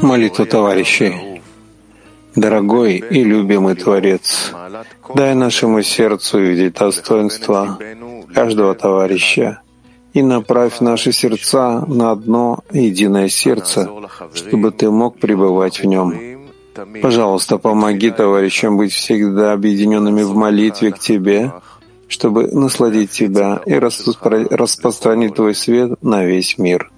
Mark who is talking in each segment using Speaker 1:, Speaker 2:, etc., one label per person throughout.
Speaker 1: Молитва товарищей. Дорогой и любимый Творец, дай нашему сердцу видеть достоинство каждого товарища и направь наши сердца на одно единое сердце, чтобы Ты мог пребывать в нем. Пожалуйста, помоги товарищам быть всегда объединенными в молитве к Тебе, чтобы насладить Тебя и распространить Твой свет на весь мир.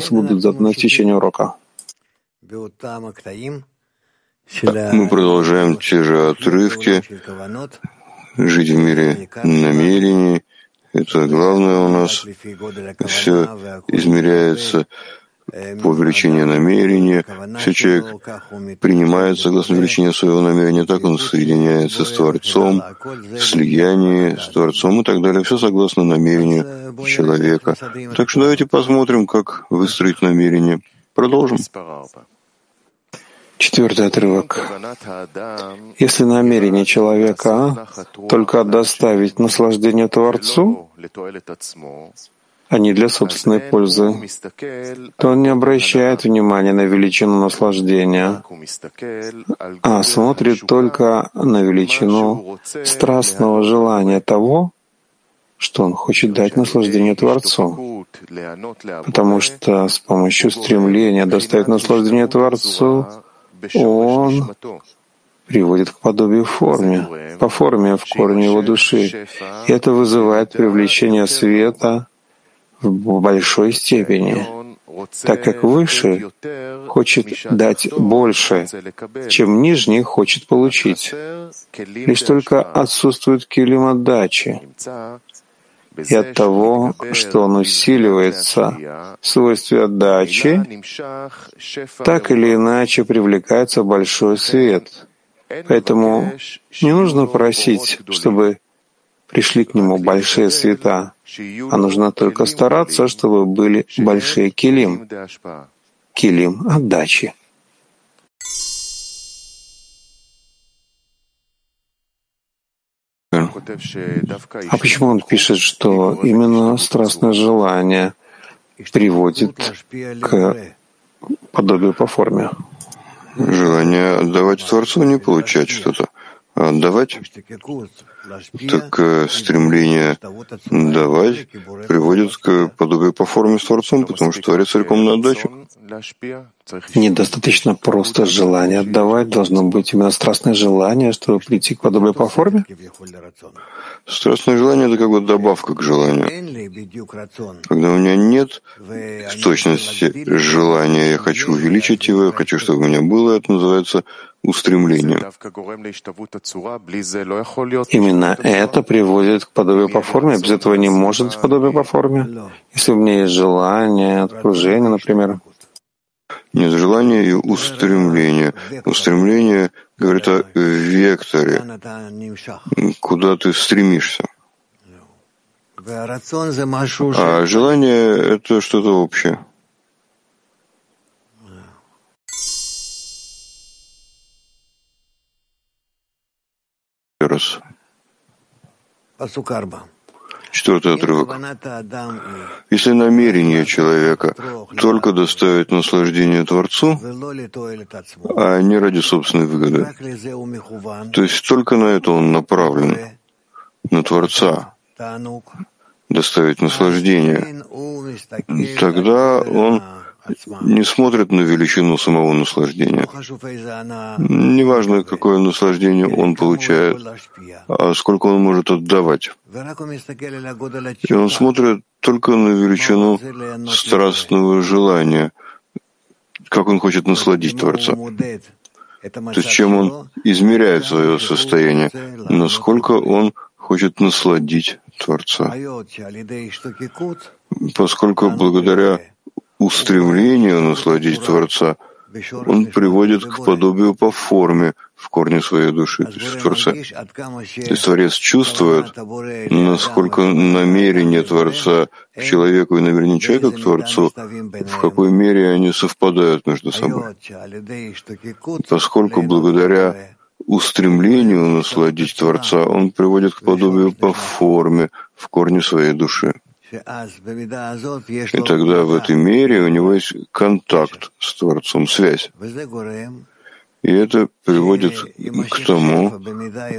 Speaker 1: Вопросы будут заданы в течение урока.
Speaker 2: Мы продолжаем те же отрывки. Жить в мире намерений. Это главное у нас. Все измеряется по увеличению намерения. Все человек принимает согласно увеличению своего намерения, так он соединяется с Творцом, в слиянии с Творцом и так далее. Все согласно намерению человека. Так что давайте посмотрим, как выстроить намерение. Продолжим.
Speaker 1: Четвертый отрывок. Если намерение человека только доставить наслаждение Творцу, а не для собственной пользы, то он не обращает внимания на величину наслаждения, а смотрит только на величину страстного желания того, что он хочет дать наслаждение Творцу. Потому что с помощью стремления доставить наслаждение Творцу он приводит к подобию форме, по форме в корне его души. И это вызывает привлечение света в большой степени, так как выше хочет дать больше, чем нижний хочет получить. Лишь только отсутствует килим отдачи. И от того, что он усиливается в свойстве отдачи, так или иначе привлекается большой свет. Поэтому не нужно просить, чтобы пришли к нему большие света, а нужно только стараться, чтобы были большие килим, килим отдачи. А почему он пишет, что именно страстное желание приводит к подобию по форме?
Speaker 2: Желание отдавать Творцу, не получать что-то, а отдавать так э, стремление давать приводит к подобию по форме с Творцом, потому что Творец целиком на отдачу.
Speaker 1: Недостаточно просто желание отдавать, должно быть именно страстное желание, чтобы прийти к подобию по форме?
Speaker 2: Страстное желание — это как бы добавка к желанию. Когда у меня нет в точности желания, я хочу увеличить его, я хочу, чтобы у меня было, это называется устремлением.
Speaker 1: Именно это приводит к подобию по форме. Без этого не может быть подобие по форме. Если у меня есть желание, окружение, например.
Speaker 2: Нет желания и устремления. Устремление говорит о векторе, куда ты стремишься. А желание — это что-то общее. Четвертый отрывок. Если намерение человека только доставить наслаждение Творцу, а не ради собственной выгоды, то есть только на это он направлен, на Творца, доставить наслаждение, тогда он не смотрит на величину самого наслаждения. Неважно, какое наслаждение он получает, а сколько он может отдавать. И он смотрит только на величину страстного желания, как он хочет насладить Творца. То есть чем он измеряет свое состояние, насколько он хочет насладить Творца. Поскольку благодаря устремлению насладить Творца он приводит к подобию по форме в корне своей души, то есть в Творце. То есть Творец чувствует, насколько намерение Творца к человеку и намерение человека к Творцу, в какой мере они совпадают между собой. Поскольку благодаря устремлению насладить Творца он приводит к подобию по форме в корне своей души. И тогда в этой мере у него есть контакт с Творцом, связь. И это приводит к тому,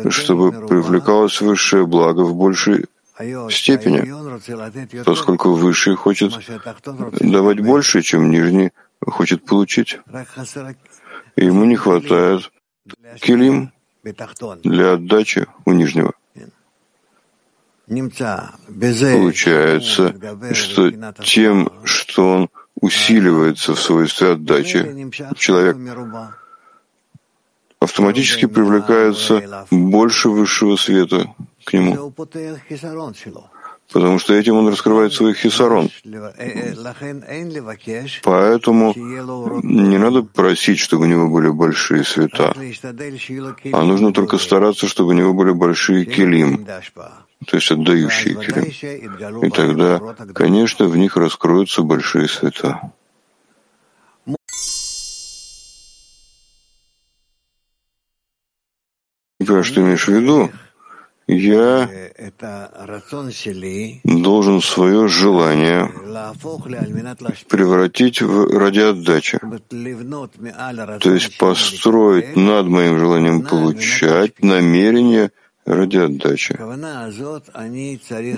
Speaker 2: чтобы привлекалось высшее благо в большей степени, поскольку высший хочет давать больше, чем нижний хочет получить. И ему не хватает килим для отдачи у нижнего. Получается, что тем, что он усиливается в свойстве отдачи, человек автоматически привлекается больше высшего света к нему. Потому что этим он раскрывает свой хисарон. Поэтому не надо просить, чтобы у него были большие света, а нужно только стараться, чтобы у него были большие килим, то есть отдающие килим. И тогда, конечно, в них раскроются большие света. Что имеешь в виду? я должен свое желание превратить в ради отдачи, то есть построить над моим желанием получать намерение ради отдачи.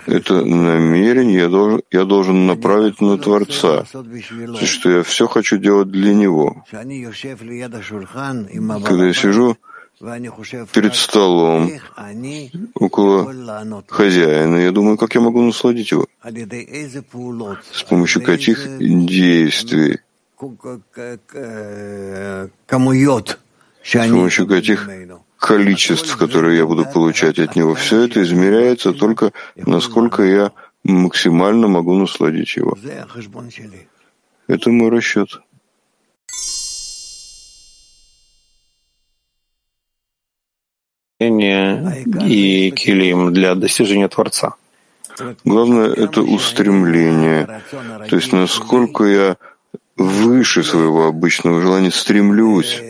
Speaker 2: Это намерение я должен, я должен направить на Творца, что я все хочу делать для Него. Когда я сижу перед столом около хозяина. Я думаю, как я могу насладить его? С помощью каких действий? С помощью каких количеств, которые я буду получать от него. Все это измеряется только, насколько я максимально могу насладить его. Это мой расчет.
Speaker 1: и килим для достижения Творца.
Speaker 2: Главное — это устремление, то есть насколько я выше своего обычного желания стремлюсь,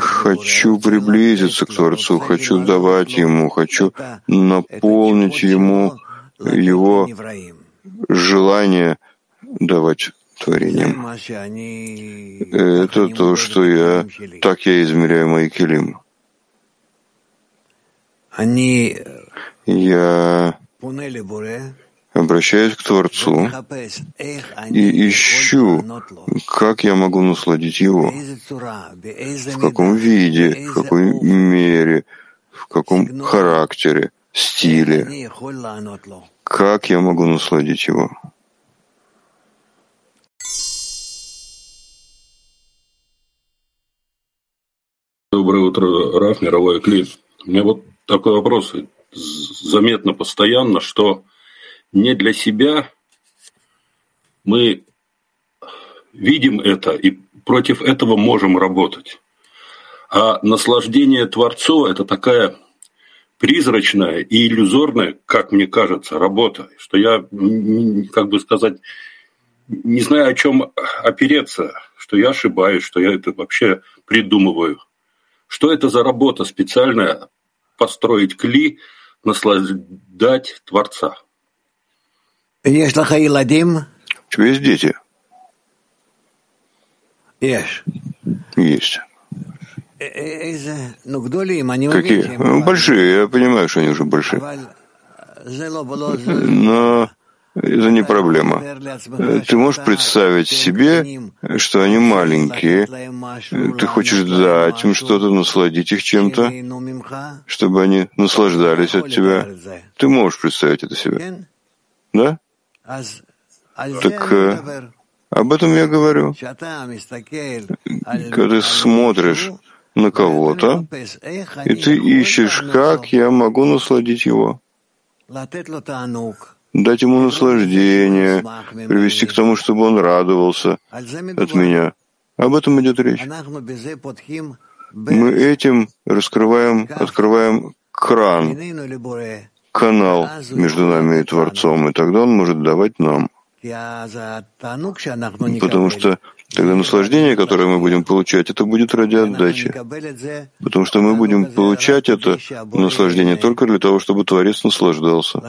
Speaker 2: хочу приблизиться к Творцу, хочу давать Ему, хочу наполнить Ему Его желание давать творением. Это то, что я, так я измеряю мои килим. Я обращаюсь к Творцу и ищу, как я могу насладить Его, в каком виде, в какой мере, в каком характере, стиле, как я могу насладить Его.
Speaker 3: Доброе утро, Раф, мировой клип. У меня вот такой вопрос. Заметно постоянно, что не для себя мы видим это и против этого можем работать. А наслаждение Творцу – это такая призрачная и иллюзорная, как мне кажется, работа, что я, как бы сказать, не знаю, о чем опереться, что я ошибаюсь, что я это вообще придумываю. Что это за работа специальная построить кли, наслаждать Творца.
Speaker 2: У тебя есть дети?
Speaker 1: Есть.
Speaker 2: Есть. Какие? Большие, я понимаю, что они уже большие. Но это не проблема. Ты можешь представить себе, что они маленькие, ты хочешь дать им что-то, насладить их чем-то, чтобы они наслаждались от тебя. Ты можешь представить это себе. Да? Так э, об этом я говорю. Когда ты смотришь на кого-то, и ты ищешь, как я могу насладить его? Дать ему наслаждение, привести к тому, чтобы он радовался от меня. Об этом идет речь. Мы этим раскрываем, открываем кран, канал между нами и Творцом, и тогда он может давать нам. Потому что Тогда наслаждение, которое мы будем получать, это будет ради отдачи. Потому что мы будем получать это наслаждение только для того, чтобы Творец наслаждался.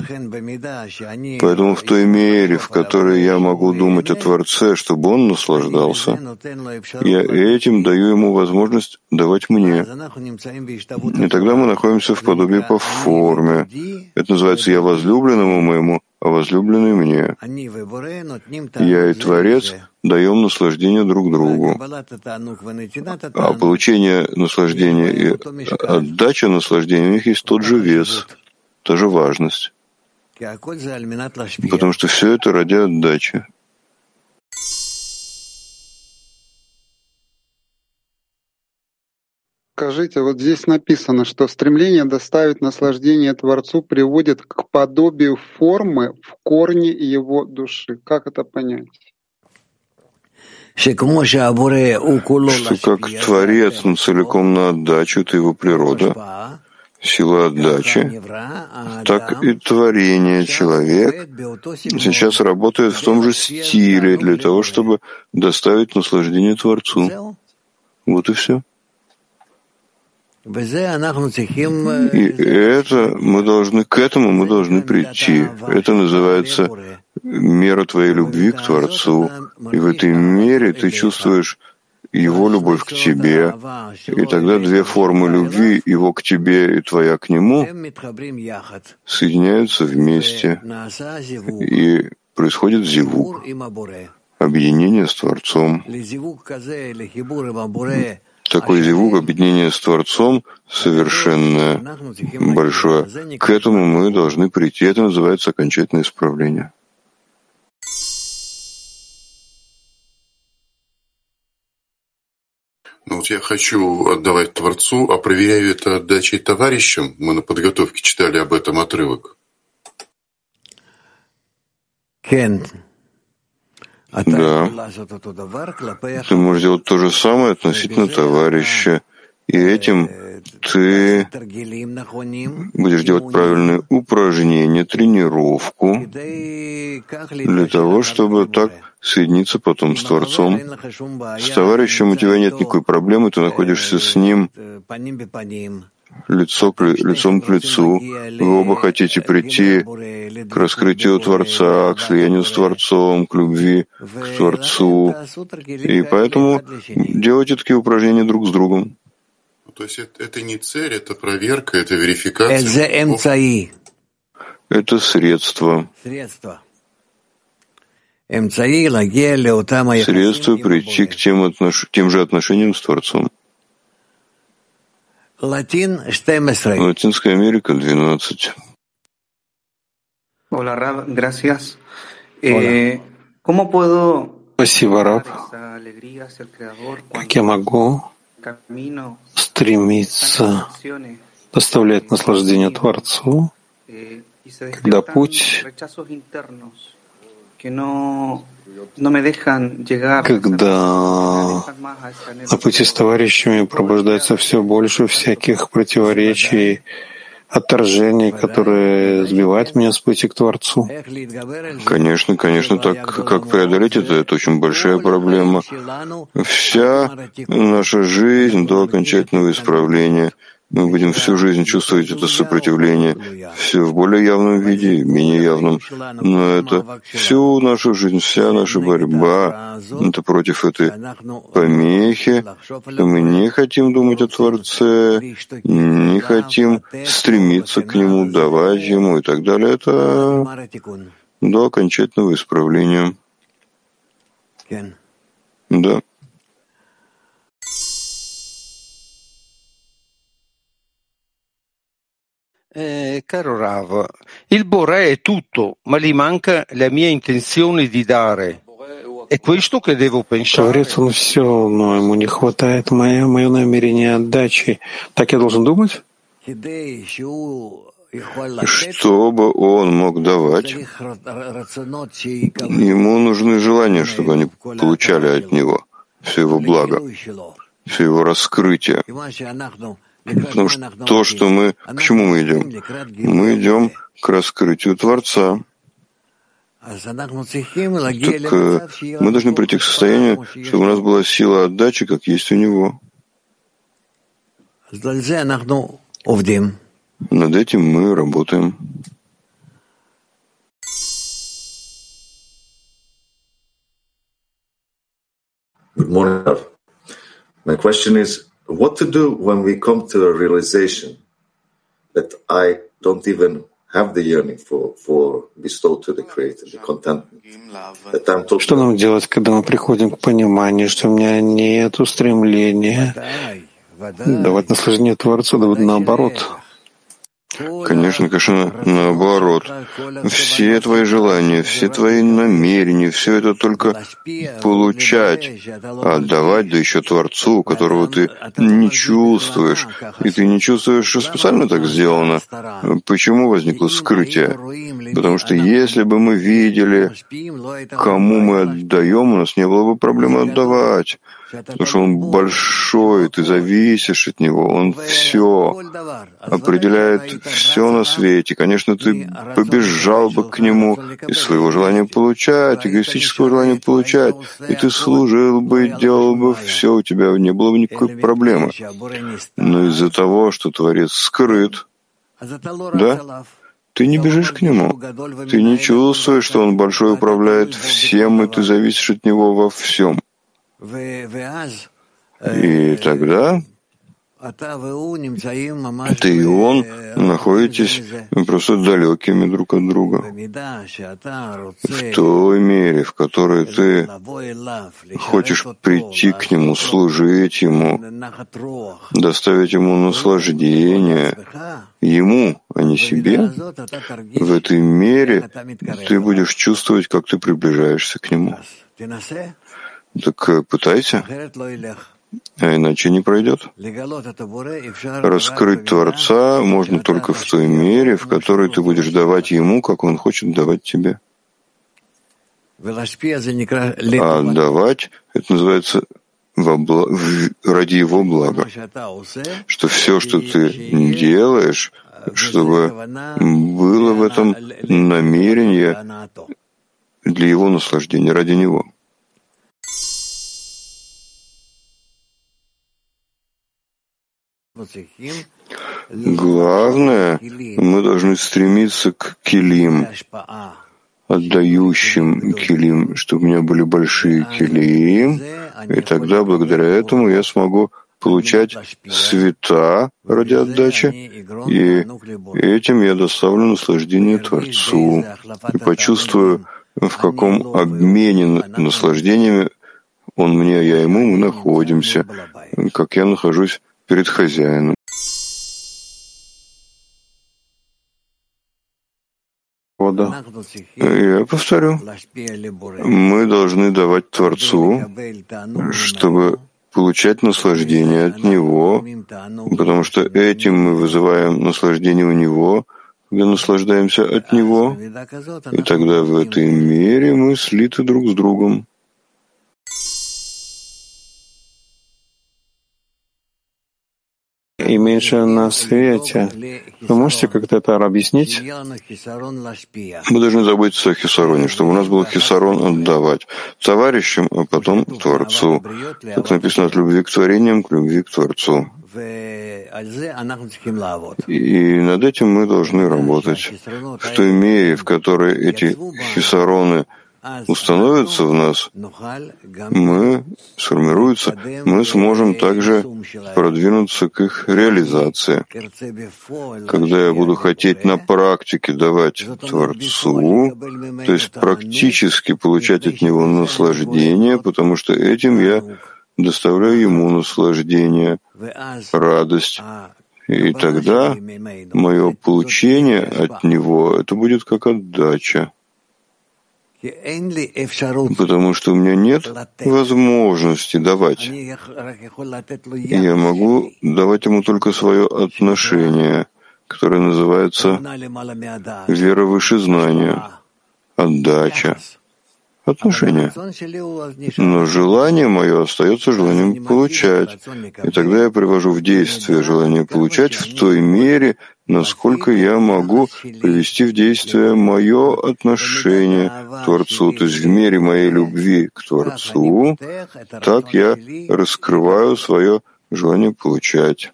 Speaker 2: Поэтому в той мере, в которой я могу думать о Творце, чтобы он наслаждался, я этим даю ему возможность давать мне. И тогда мы находимся в подобии по форме. Это называется «я возлюбленному моему», возлюбленный мне. Я и Творец даем наслаждение друг другу. А получение наслаждения и отдача наслаждения у них есть тот же вес, та же важность. Потому что все это ради отдачи.
Speaker 4: Скажите, вот здесь написано, что стремление доставить наслаждение Творцу приводит к подобию формы в корне его души. Как это понять?
Speaker 2: что как Творец он целиком на отдачу, это его природа, сила отдачи, так и творение человек сейчас работает в том же стиле для того, чтобы доставить наслаждение Творцу. Вот и все. И это мы должны, к этому мы должны прийти. Это называется мера твоей любви к Творцу. И в этой мере ты чувствуешь его любовь к тебе. И тогда две формы любви, его к тебе и твоя к нему, соединяются вместе. И происходит зивук, объединение с Творцом. Такой зивук, объединение с Творцом, совершенно большое. К этому мы должны прийти. Это называется окончательное исправление.
Speaker 5: Ну вот я хочу отдавать Творцу, а проверяю это отдачей товарищам. Мы на подготовке читали об этом отрывок.
Speaker 2: Да. Ты можешь делать то же самое относительно товарища. И этим ты будешь делать правильные упражнения, тренировку для того, чтобы так соединиться потом с Творцом. С товарищем у тебя нет никакой проблемы, ты находишься с ним лицо к, лицом к лицу. Вы оба хотите прийти к раскрытию Творца, к слиянию с Творцом, к любви к Творцу. И поэтому делайте такие упражнения друг с другом.
Speaker 5: То есть это, это не цель, это проверка, это верификация.
Speaker 2: Это средство. Средство. Средство прийти к тем, отнош... тем же отношениям с Творцом. Латинская Америка, 12.
Speaker 6: Hola, Rab, gracias. Eh, ¿Cómo puedo
Speaker 1: Спасибо, Раб. Как я могу стремиться доставлять наслаждение Творцу, когда путь, когда на пути с товарищами пробуждается все больше всяких противоречий, отторжений, которые сбивают меня с пути к Творцу?
Speaker 2: Конечно, конечно, так как преодолеть это, это очень большая проблема. Вся наша жизнь до окончательного исправления — мы будем всю жизнь чувствовать это сопротивление, все в более явном виде, менее явном. Но это всю нашу жизнь, вся наша борьба, это против этой помехи. Мы не хотим думать о Творце, не хотим стремиться к Нему, давать Ему и так далее. Это до окончательного исправления. Да.
Speaker 7: Eh, caro Rav, il Boré è tutto, ma gli manca la mia intenzione di dare. È questo che devo pensare.
Speaker 1: Творец он все, но ему не хватает мое, мое намерение отдачи. Так я должен думать?
Speaker 2: чтобы он мог давать, ему нужны желания, чтобы они получали от него все его благо, все его раскрытие. Потому что то, что мы... К чему мы идем? Мы идем к раскрытию Творца. Так э, мы должны прийти к состоянию, чтобы у нас была сила отдачи, как есть у него. Над этим мы работаем.
Speaker 8: Good morning. My question is, what to do when we come to a realization that I don't even have the yearning for, for bestowed to the Creator, the contentment.
Speaker 1: Что нам делать, когда мы приходим к пониманию, что у меня нет устремления давать наслаждение Творцу, да наоборот?
Speaker 2: Конечно, конечно, наоборот. Все твои желания, все твои намерения, все это только получать, отдавать, да еще Творцу, которого ты не чувствуешь. И ты не чувствуешь, что специально так сделано. Почему возникло скрытие? Потому что если бы мы видели, кому мы отдаем, у нас не было бы проблемы отдавать. Потому что он большой, ты зависишь от него, он все определяет все на свете. Конечно, ты побежал бы к нему из своего желания получать, эгоистического желания получать, и ты служил бы, делал бы все, у тебя не было бы никакой проблемы. Но из-за того, что Творец скрыт, да, ты не бежишь к нему. Ты не чувствуешь, что он большой управляет всем, и ты зависишь от него во всем. И тогда ты и он находитесь просто далекими друг от друга. В той мере, в которой ты хочешь прийти к нему, служить ему, доставить ему наслаждение, ему, а не себе, в этой мере ты будешь чувствовать, как ты приближаешься к нему. Так э, пытайся, а иначе не пройдет. Раскрыть Творца можно только в той мере, в которой ты будешь давать Ему, как Он хочет давать тебе. А давать — это называется во бла... ради Его блага. Что все, что ты делаешь, чтобы было в этом намерение для Его наслаждения, ради Него. Главное, мы должны стремиться к килим, отдающим килим, чтобы у меня были большие килим, и тогда благодаря этому я смогу получать света ради отдачи, и этим я доставлю наслаждение Творцу. И почувствую, в каком обмене наслаждениями он мне, я ему, мы находимся, как я нахожусь перед хозяином. Я повторю, мы должны давать Творцу, чтобы получать наслаждение от Него, потому что этим мы вызываем наслаждение у Него, когда наслаждаемся от Него, и тогда в этой мере мы слиты друг с другом.
Speaker 1: И меньше на свете. Вы можете как-то это объяснить?
Speaker 2: Мы должны заботиться о хисароне, чтобы у нас был хисарон отдавать товарищам, а потом Творцу. Как написано, от любви к творениям к любви к Творцу. И над этим мы должны работать. В той мере, в которой эти хисароны — установятся в нас, мы сформируются, мы сможем также продвинуться к их реализации. Когда я буду хотеть на практике давать Творцу, то есть практически получать от Него наслаждение, потому что этим я доставляю Ему наслаждение, радость, и тогда мое получение от Него — это будет как отдача потому что у меня нет возможности давать. Я могу давать ему только свое отношение, которая называется вера выше знания, отдача, отношения. Но желание мое остается желанием получать. И тогда я привожу в действие желание получать в той мере, насколько я могу привести в действие мое отношение к Творцу, то есть в мере моей любви к Творцу, так я раскрываю свое желание получать.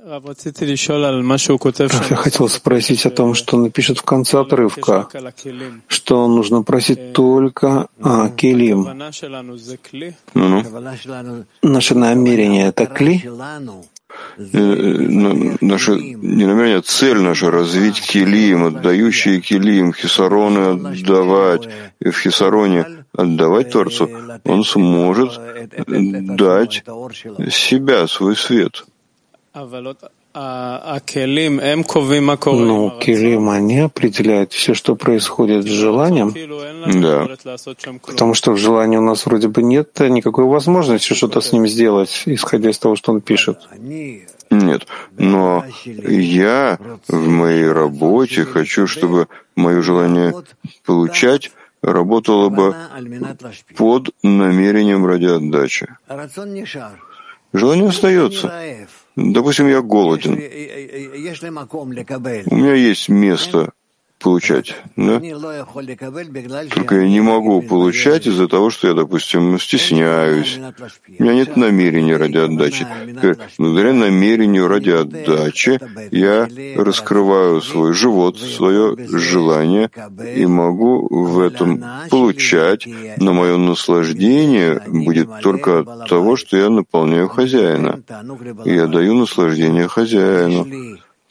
Speaker 1: Я хотел спросить о том, что он пишет в конце отрывка, что нужно просить только о келим.
Speaker 2: Ну-ну.
Speaker 1: Наше намерение — это кли?
Speaker 2: Э, наше не намерение, а цель наша — развить килим, отдающие килим, хисароны отдавать, и в хисароне отдавать Творцу, он сможет дать себя, свой свет.
Speaker 1: Но Келим, они определяют все, что происходит с желанием.
Speaker 2: Да.
Speaker 1: Потому что в желании у нас вроде бы нет никакой возможности что-то с ним сделать, исходя из того, что он пишет.
Speaker 2: Нет, но я в моей работе хочу, чтобы мое желание получать работало бы под намерением ради отдачи. Желание остается. Допустим, я голоден. У меня есть место получать, да? Только я не могу получать из-за того, что я, допустим, стесняюсь. У меня нет намерения ради отдачи. Благодаря намерению ради отдачи я раскрываю свой живот, свое желание и могу в этом получать, но мое наслаждение будет только от того, что я наполняю хозяина. И я даю наслаждение хозяину.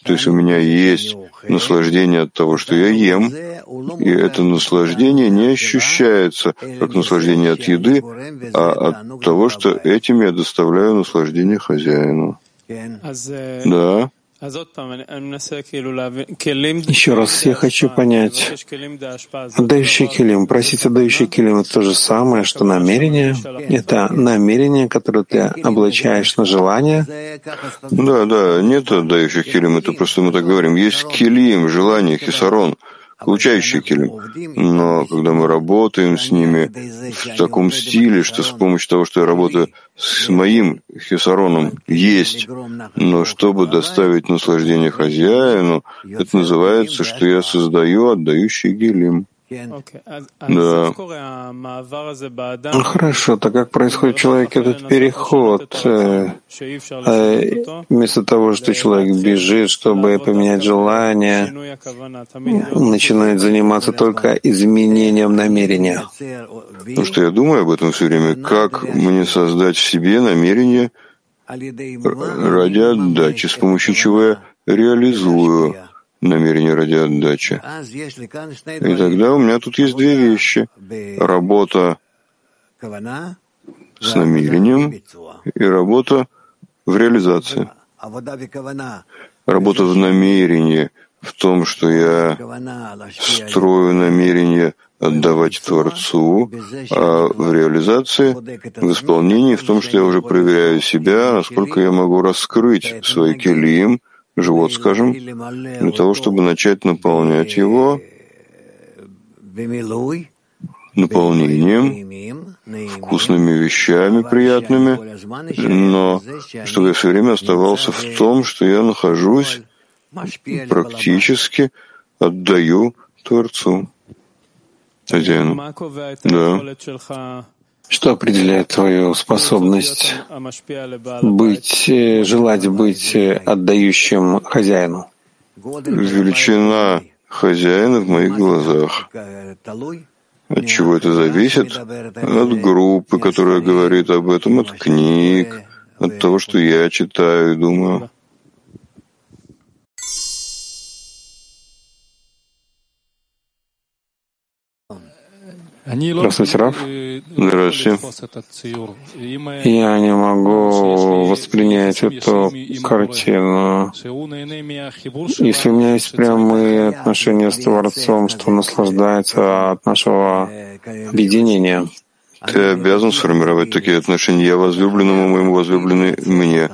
Speaker 2: То есть у меня есть наслаждение от того, что я ем, и это наслаждение не ощущается как наслаждение от еды, а от того, что этим я доставляю наслаждение хозяину. Да.
Speaker 1: Еще раз я хочу понять. Отдающий килим, просить отдающий килим — это то же самое, что намерение. Это намерение, которое ты облачаешь на желание.
Speaker 2: Да, да, нет отдающих килим, это просто мы так говорим. Есть килим, желание, хисарон — получающие килим. Но когда мы работаем с ними в таком стиле, что с помощью того, что я работаю с моим хисароном, есть, но чтобы доставить наслаждение хозяину, это называется, что я создаю отдающий гилим. Да.
Speaker 1: Ну, хорошо, так как происходит в человеке этот переход, э, э, вместо того, что человек бежит, чтобы поменять желание, начинает заниматься только изменением намерения.
Speaker 2: Потому что я думаю об этом все время, как мне создать в себе намерение ради отдачи, с помощью чего я реализую намерение ради отдачи. И тогда у меня тут есть две вещи. Работа с намерением и работа в реализации. Работа в намерении, в том, что я строю намерение отдавать Творцу, а в реализации, в исполнении, в том, что я уже проверяю себя, насколько я могу раскрыть свой килим, живот, скажем, для того, чтобы начать наполнять его наполнением, вкусными вещами приятными, но чтобы я все время оставался в том, что я нахожусь, практически отдаю Творцу, хозяину. Да.
Speaker 1: Что определяет твою способность быть, э, желать быть э, отдающим хозяину?
Speaker 2: Величина хозяина в моих глазах. От чего это зависит? От группы, которая говорит об этом, от книг, от того, что я читаю и думаю.
Speaker 1: Здравствуйте, Раф.
Speaker 2: Здравствуйте.
Speaker 1: Я не могу воспринять эту картину. Если у меня есть прямые отношения с Творцом, что наслаждается от нашего объединения,
Speaker 2: Ты обязан сформировать такие отношения. Я возлюбленному моему возлюбленный мне.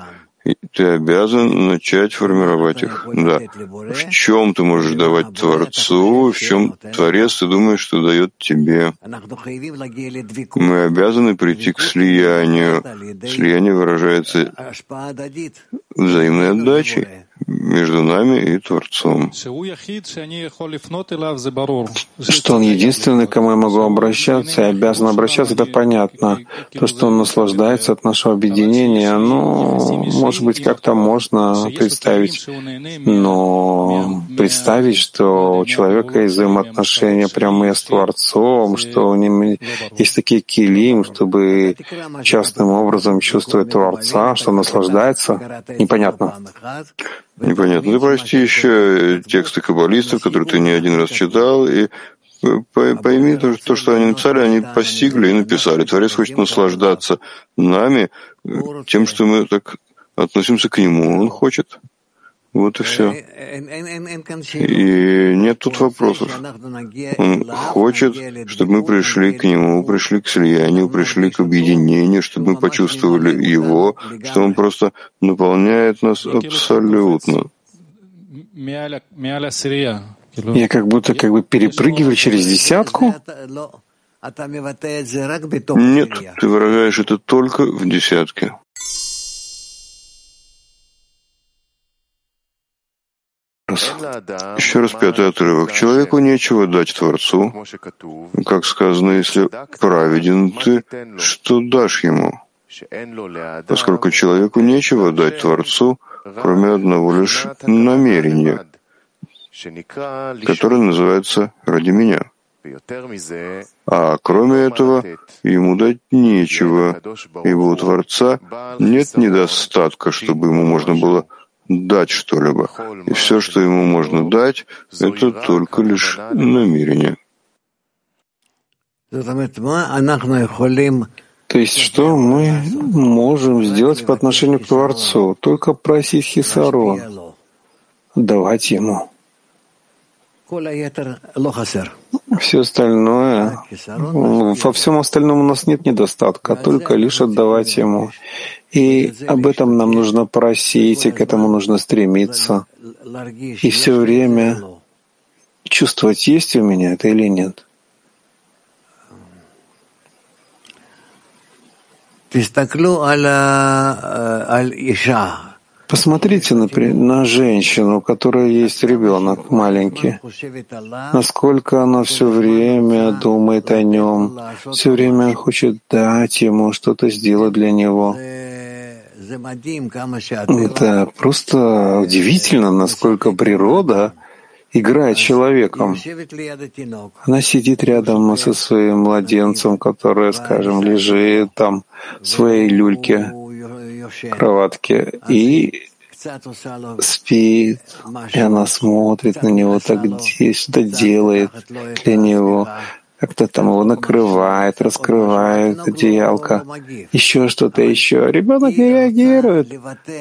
Speaker 2: Ты обязан начать формировать их. Да. В чем ты можешь давать Творцу, в чем Творец, ты думаешь, что дает тебе. Мы обязаны прийти к слиянию. Слияние выражается взаимной отдачей между нами и Творцом. Что
Speaker 1: он единственный, к кому я могу обращаться и обязан обращаться, это понятно. То, что он наслаждается от нашего объединения, ну, может быть, как-то можно представить, но представить, что у человека есть взаимоотношения прямые с Творцом, что у него есть такие килим, чтобы частным образом чувствовать Творца, что наслаждается, непонятно.
Speaker 2: Непонятно. Ты прости еще тексты каббалистов, которые ты не один раз читал, и пойми то, то, что они написали, они постигли и написали. Творец хочет наслаждаться нами тем, что мы так относимся к нему. Он хочет. Вот и все. И нет тут вопросов. Он хочет, чтобы мы пришли к нему, пришли к слиянию, пришли к объединению, чтобы мы почувствовали его, что он просто наполняет нас абсолютно.
Speaker 1: Я как будто как бы перепрыгиваю через десятку.
Speaker 2: Нет, ты выражаешь это только в десятке. Еще раз пятый отрывок. Человеку нечего дать Творцу. Как сказано, если праведен ты, что дашь ему? Поскольку человеку нечего дать Творцу, кроме одного лишь намерения, которое называется «ради меня». А кроме этого, ему дать нечего, ибо у Творца нет недостатка, чтобы ему можно было дать что-либо. И все, что ему можно дать, это только лишь намерение.
Speaker 1: То есть что мы можем сделать по отношению к Творцу? Только просить Хисарон, давать ему. Все остальное, во всем остальном у нас нет недостатка, только лишь отдавать ему. И об этом нам нужно просить, и к этому нужно стремиться. И все время чувствовать, есть у меня это или нет. Посмотрите например, на женщину, у которой есть ребенок маленький. Насколько она все время думает о нем, все время хочет дать ему что-то сделать для него. Это просто удивительно, насколько природа играет человеком. Она сидит рядом со своим младенцем, который, скажем, лежит там в своей люльке, кроватке, и спит, и она смотрит на него, так что-то делает для него как-то там его накрывает, раскрывает одеялко, еще что-то еще. Ребенок не реагирует,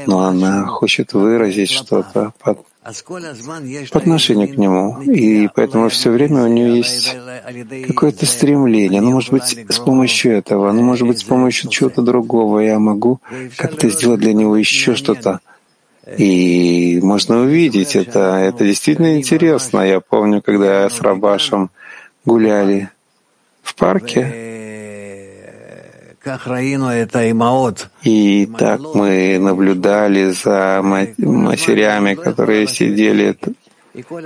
Speaker 1: но она хочет выразить что-то по, по отношению к нему. И поэтому все время у нее есть какое-то стремление. Ну, может быть, с помощью этого, ну, может быть, с помощью чего-то другого я могу как-то сделать для него еще что-то. И можно увидеть это. Это действительно интересно. Я помню, когда я с Рабашем гуляли в парке. И так мы наблюдали за матерями, которые сидели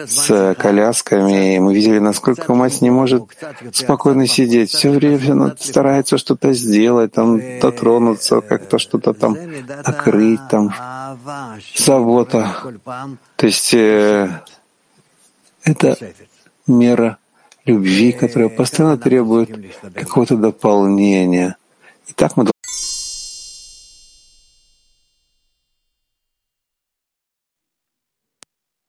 Speaker 1: с колясками, и мы видели, насколько мать не может спокойно сидеть. Все время она старается что-то сделать, там дотронуться, как-то что-то там накрыть, там забота. То есть э, это мера любви, которая постоянно требует какого-то дополнения. И так мы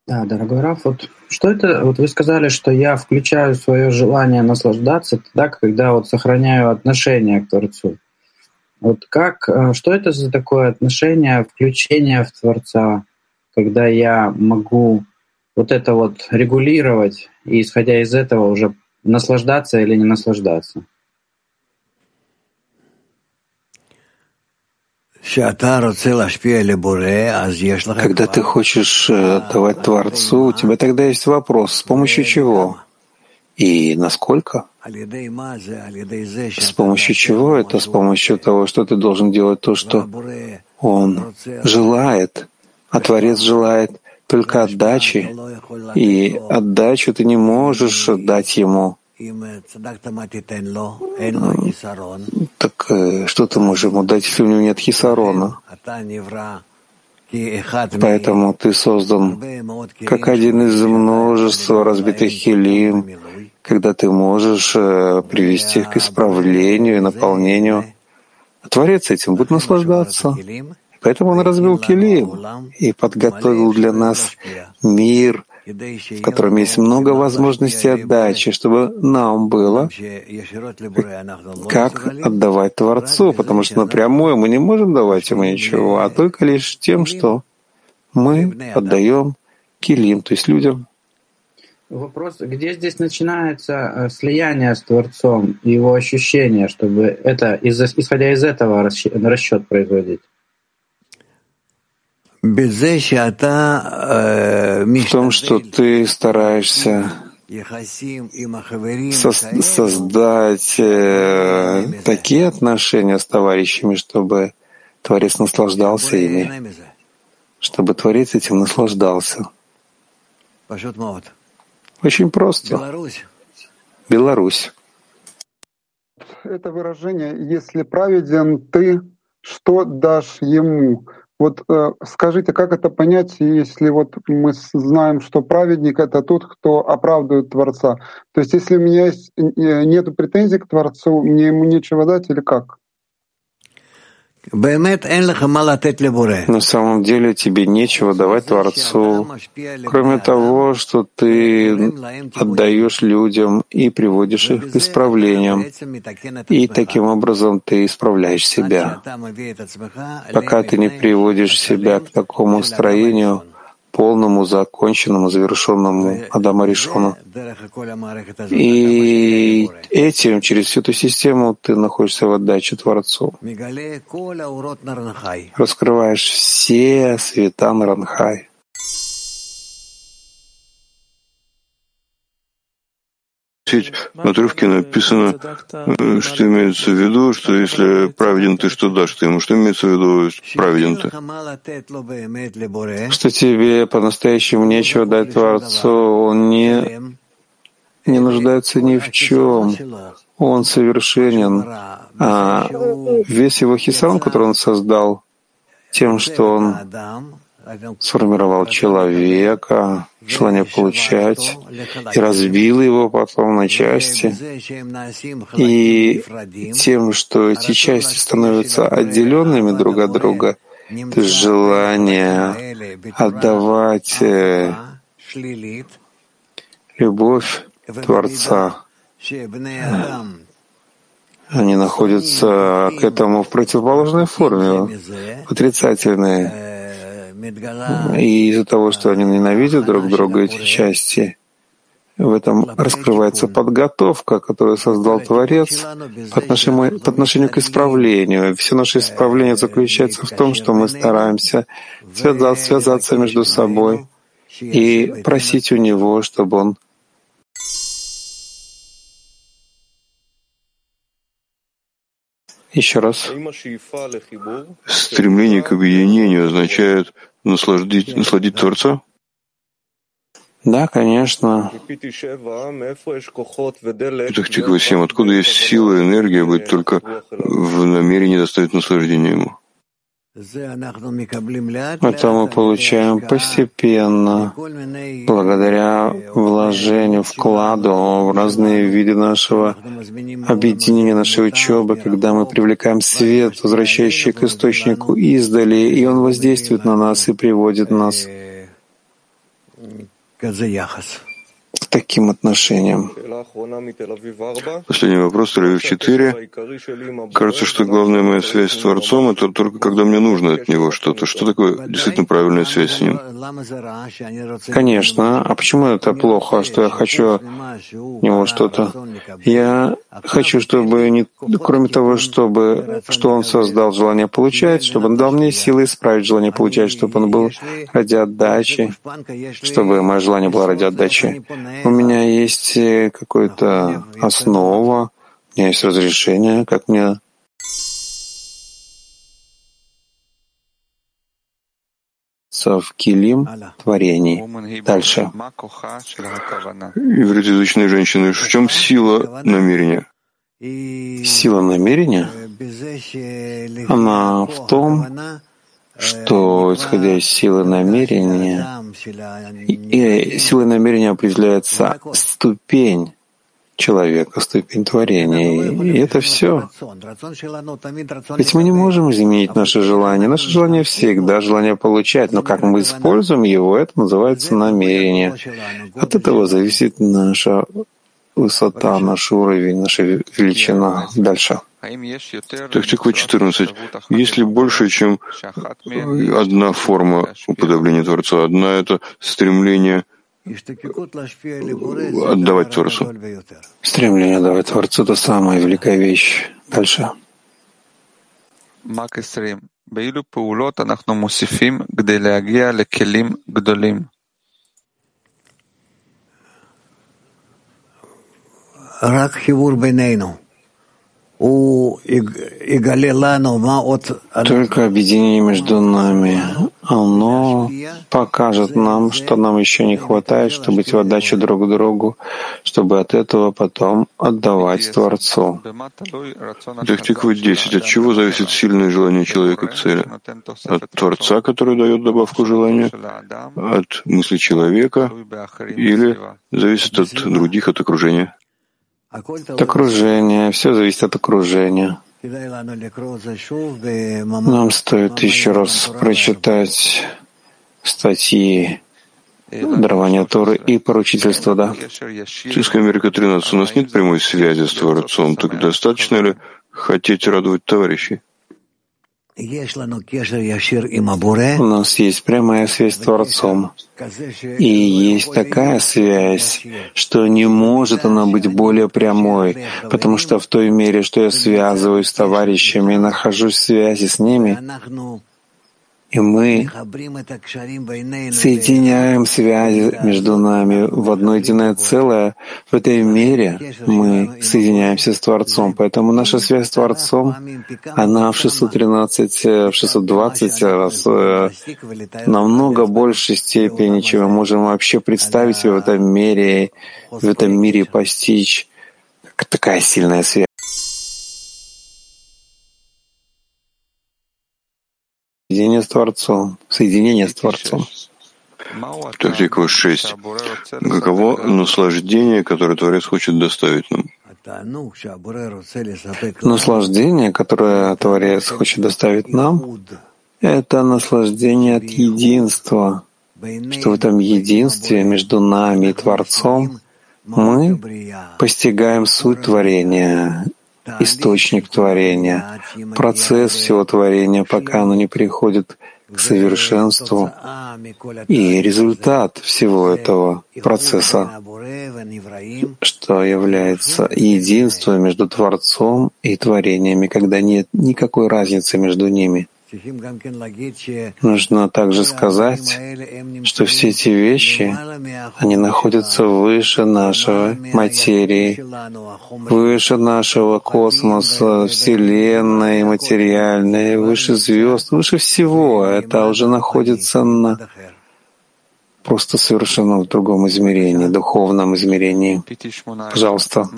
Speaker 9: Да, дорогой Раф, вот что это, вот вы сказали, что я включаю свое желание наслаждаться тогда, когда вот сохраняю отношение к Творцу. Вот как, э, что это за такое отношение, включение в Творца, когда я могу вот это вот регулировать и исходя из этого уже наслаждаться или не наслаждаться.
Speaker 1: Когда ты хочешь э, давать Творцу, у тебя тогда есть вопрос, с помощью чего? И насколько? С помощью чего? Это с помощью того, что ты должен делать то, что Он желает, а Творец желает, только отдачи, и отдачу ты не можешь дать Ему так э, что ты можешь ему дать, если у него нет хисарона? Поэтому ты создан как один из множества разбитых хилим, когда ты можешь э, привести их к исправлению и наполнению. Творец этим будет наслаждаться. Поэтому он разбил килим и подготовил для нас мир — в котором есть много возможностей отдачи, чтобы нам было как отдавать Творцу, потому что напрямую мы не можем давать ему ничего, а только лишь тем, что мы отдаем килим, то есть людям.
Speaker 9: Вопрос, где здесь начинается э, слияние с Творцом его ощущение, чтобы это, исходя из этого расчет производить?
Speaker 1: В том, что ты стараешься со- создать э, такие отношения с товарищами, чтобы Творец наслаждался ими, чтобы Творец этим наслаждался. Очень просто. Беларусь.
Speaker 4: Это выражение «если праведен ты, что дашь ему?» Вот э, скажите, как это понять, если вот мы знаем, что праведник — это тот, кто оправдывает Творца? То есть если у меня есть, э, нет претензий к Творцу, мне ему нечего дать или как?
Speaker 1: На самом деле тебе нечего давать Творцу, кроме того, что ты отдаешь людям и приводишь их к исправлениям. И таким образом ты исправляешь себя. Пока ты не приводишь себя к такому строению, полному, законченному, завершенному Адама Ришону. И этим, через всю эту систему, ты находишься в отдаче Творцу. Раскрываешь все света Наранхай.
Speaker 2: В отрывке написано, э, что имеется в виду, что если праведен ты, что дашь ты ему? Что имеется в виду праведен ты?
Speaker 1: Что тебе по-настоящему нечего дать Творцу, он не, не нуждается ни в чем. Он совершенен. А весь его хисан, который он создал, тем, что он сформировал человека, желание получать, и разбил его потом на части. И тем, что эти части становятся отделенными друг от друга, то есть желание отдавать э, любовь Творца, они находятся к этому в противоположной форме, отрицательные. И из-за того, что они ненавидят друг друга, эти части, в этом раскрывается подготовка, которую создал Творец по отношению, по отношению к исправлению. Все наше исправление заключается в том, что мы стараемся связаться, связаться между собой и просить у Него, чтобы Он Еще раз.
Speaker 2: Стремление к объединению означает насладить, насладить Творца?
Speaker 1: Да, конечно.
Speaker 2: Итак, Тиква 7. Откуда есть сила и энергия быть только в намерении доставить наслаждение ему?
Speaker 1: Это мы получаем постепенно, благодаря вложению, вкладу в разные виды нашего объединения, нашей учебы, когда мы привлекаем свет, возвращающий к источнику издали, и он воздействует на нас и приводит нас к таким отношениям.
Speaker 2: Последний вопрос, Тель-Авив 4. Кажется, что главная моя связь с Творцом — это только когда мне нужно от Него что-то. Что такое действительно правильная связь с Ним?
Speaker 1: Конечно. А почему это плохо, что я хочу от Него что-то? Я хочу, чтобы, не, кроме того, чтобы, что он создал желание получать, чтобы он дал мне силы исправить желание получать, чтобы он был ради отдачи, чтобы мое желание было ради отдачи. У меня есть э, какая-то основа, у меня есть разрешение, как мне в килим творений. Дальше.
Speaker 2: Ивритоязычные женщины, в чем сила намерения?
Speaker 1: Сила намерения, она в том, что, исходя из силы намерения, и силой намерения определяется ступень человека, ступень творения. И это все. Ведь мы не можем изменить наше желание. Наше желание всегда желание получать, но как мы используем его, это называется намерение. От этого зависит наша высота, наш уровень, наша величина. Дальше.
Speaker 2: Тактика 14. Есть ли больше, чем одна форма уподобления Творца? Одна — это стремление отдавать Творцу.
Speaker 1: Стремление отдавать Творцу — это самая великая вещь. Дальше.
Speaker 10: Мак 20. באילו פעולות אנחנו מוסיפים כדי להגיע לכלים גדולים?
Speaker 1: רק חיבור בינינו. Только объединение между нами, оно покажет нам, что нам еще не хватает, чтобы быть в отдаче друг другу, чтобы от этого потом отдавать Творцу.
Speaker 2: Тактика 10. От чего зависит сильное желание человека к цели? От Творца, который дает добавку желания? От мысли человека? Или зависит от других, от окружения?
Speaker 1: От окружения, все зависит от окружения. Нам стоит еще раз прочитать статьи дарования Торы и поручительства, да.
Speaker 2: Чистая Америка 13. У нас нет прямой связи с Творцом, так достаточно ли хотеть радовать товарищей?
Speaker 1: У нас есть прямая связь с Творцом. И есть такая связь, что не может она быть более прямой, потому что в той мере, что я связываюсь с товарищами и нахожусь в связи с ними, и мы соединяем связи между нами в одно единое целое. В этой мере мы соединяемся с Творцом. Поэтому наша связь с Творцом, она в 613, в 620 раз э, намного большей степени, чем мы можем вообще представить себе в этом мире, в этом мире постичь. Такая сильная связь. Соединение с Творцом. Соединение с Творцом.
Speaker 2: Тактика 6. Каково наслаждение, которое Творец хочет доставить нам?
Speaker 1: Наслаждение, которое Творец хочет доставить нам, это наслаждение от единства, что в этом единстве между нами и Творцом мы постигаем суть творения, источник творения, процесс всего творения, пока оно не приходит к совершенству. И результат всего этого процесса, что является единством между Творцом и творениями, когда нет никакой разницы между ними. Нужно также сказать, что все эти вещи, они находятся выше нашей материи, выше нашего космоса, Вселенной материальной, выше звезд, выше всего. Это уже находится на просто совершенно в другом измерении, духовном измерении. Пожалуйста.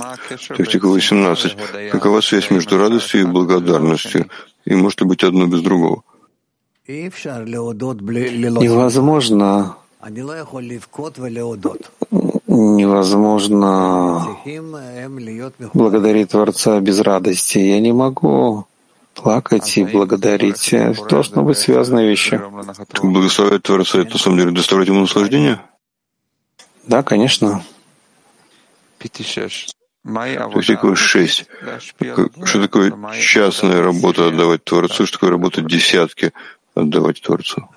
Speaker 2: Тактика 18. Какова связь между радостью и благодарностью? И может ли быть одно без другого?
Speaker 1: Невозможно невозможно благодарить Творца без радости. Я не могу плакать и благодарить. Должны быть связанные вещи.
Speaker 2: Благословлять Творца — это, на самом деле, доставлять ему наслаждение?
Speaker 1: Да, конечно.
Speaker 2: То есть такое шесть. Что такое частная работа отдавать Творцу, что такое работа десятки отдавать Творцу?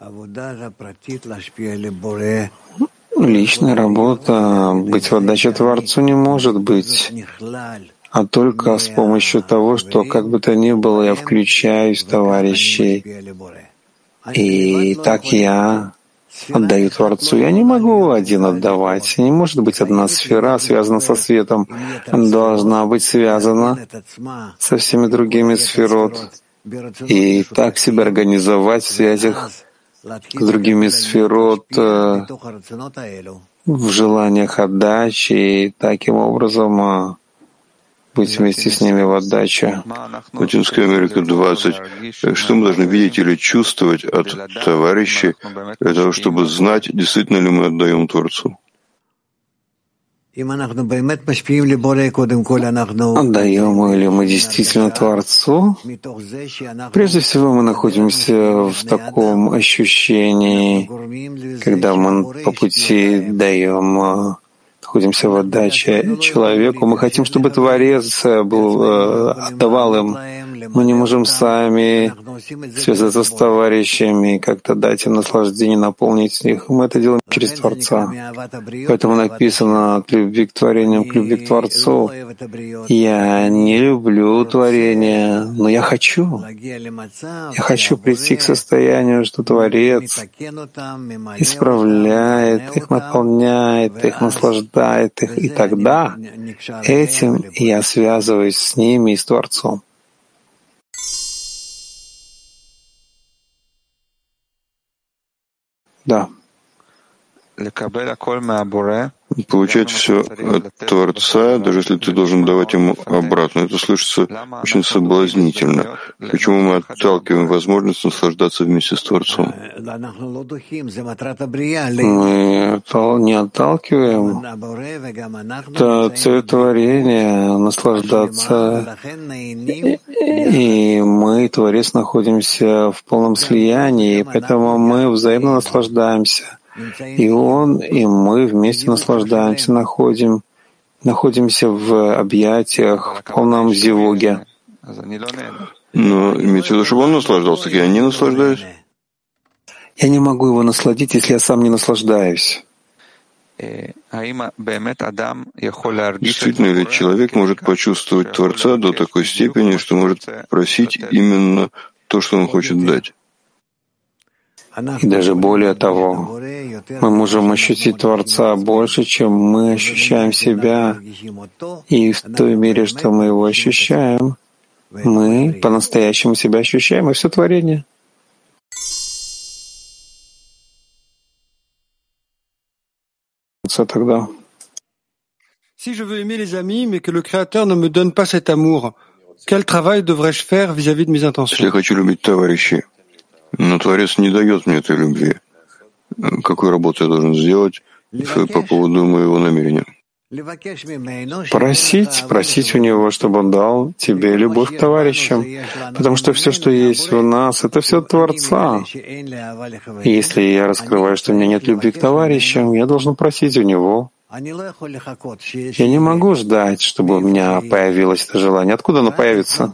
Speaker 1: Личная работа, быть в отдаче Творцу не может быть. А только с помощью того, что как бы то ни было я включаюсь в товарищей. И так я отдаю Творцу. Я не могу один отдавать. Не может быть одна сфера, связана со светом. Должна быть связана со всеми другими сферот. И так себя организовать в связях с другими сферот, э, в желаниях отдачи, и таким образом э, быть вместе с ними в отдаче.
Speaker 2: Латинская Америка 20. Что мы должны видеть или чувствовать от товарищей для того, чтобы знать, действительно ли мы отдаем Творцу?
Speaker 1: Отдаем или мы действительно Творцу? Прежде всего мы находимся в таком ощущении, когда мы по пути даем находимся в отдаче человеку. Мы хотим, чтобы Творец был, э, отдавал им. Мы не можем сами связаться с товарищами, как-то дать им наслаждение, наполнить их. Мы это делаем через Творца. Поэтому написано от любви к творениям, к любви к Творцу. Я не люблю творение, но я хочу. Я хочу прийти к состоянию, что Творец исправляет их, наполняет их, наслаждает их. И тогда этим я связываюсь с ними и с Творцом. Да.
Speaker 2: Получать все от Творца, даже если ты должен давать ему обратно. Это слышится очень соблазнительно. Почему мы отталкиваем возможность наслаждаться вместе с Творцом?
Speaker 1: Мы не отталкиваем. Это цель творения — наслаждаться. И мы, Творец, находимся в полном слиянии, поэтому мы взаимно наслаждаемся. И Он, и мы вместе наслаждаемся, находим, находимся в объятиях, в полном зевуге.
Speaker 2: Но имеется в виду, чтобы он наслаждался, я не наслаждаюсь.
Speaker 1: Я не могу его насладить, если я сам не наслаждаюсь.
Speaker 2: Действительно ли человек может почувствовать Творца до такой степени, что может просить именно то, что он хочет дать?
Speaker 1: И даже более того, мы можем ощутить Творца больше, чем мы ощущаем себя. И в той мере, что мы его ощущаем, мы по-настоящему себя ощущаем, и все творение. тогда.
Speaker 11: Si je veux aimer les amis, mais que le Créateur ne me donne pas cet amour, quel travail devrais-je faire vis-à-vis -vis de mes intentions?
Speaker 2: Если я хочу любить товарищей, но Творец не дает мне этой любви. Какую работу я должен сделать по поводу моего намерения?
Speaker 1: Просить, просить у него, чтобы он дал тебе любовь к товарищам, потому что все, что есть в нас, это все Творца. И если я раскрываю, что у меня нет любви к товарищам, я должен просить у него я не могу ждать, чтобы у меня появилось это желание. Откуда оно появится?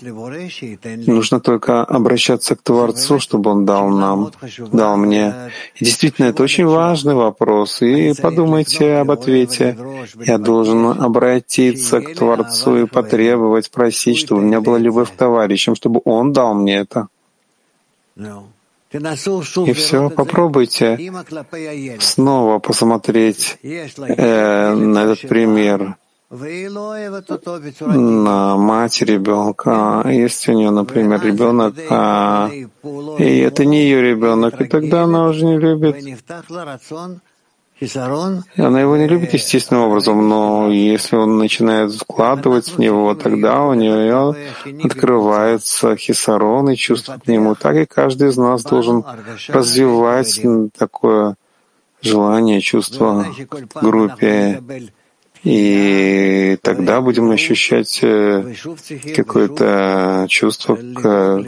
Speaker 1: Нужно только обращаться к Творцу, чтобы Он дал нам, дал мне. И действительно, это очень важный вопрос. И подумайте об ответе. Я должен обратиться к Творцу и потребовать, просить, чтобы у меня была любовь к товарищам, чтобы Он дал мне это. И все, попробуйте снова посмотреть э, на этот пример на мать ребенка. Если у нее, например, ребенок, а, и это не ее ребенок, и тогда она уже не любит. Она его не любит естественным образом, но если он начинает вкладывать в него, тогда у нее открывается хисарон и чувство к нему. Так и каждый из нас должен развивать такое желание, чувство в группе. И тогда будем ощущать э, какое-то чувство к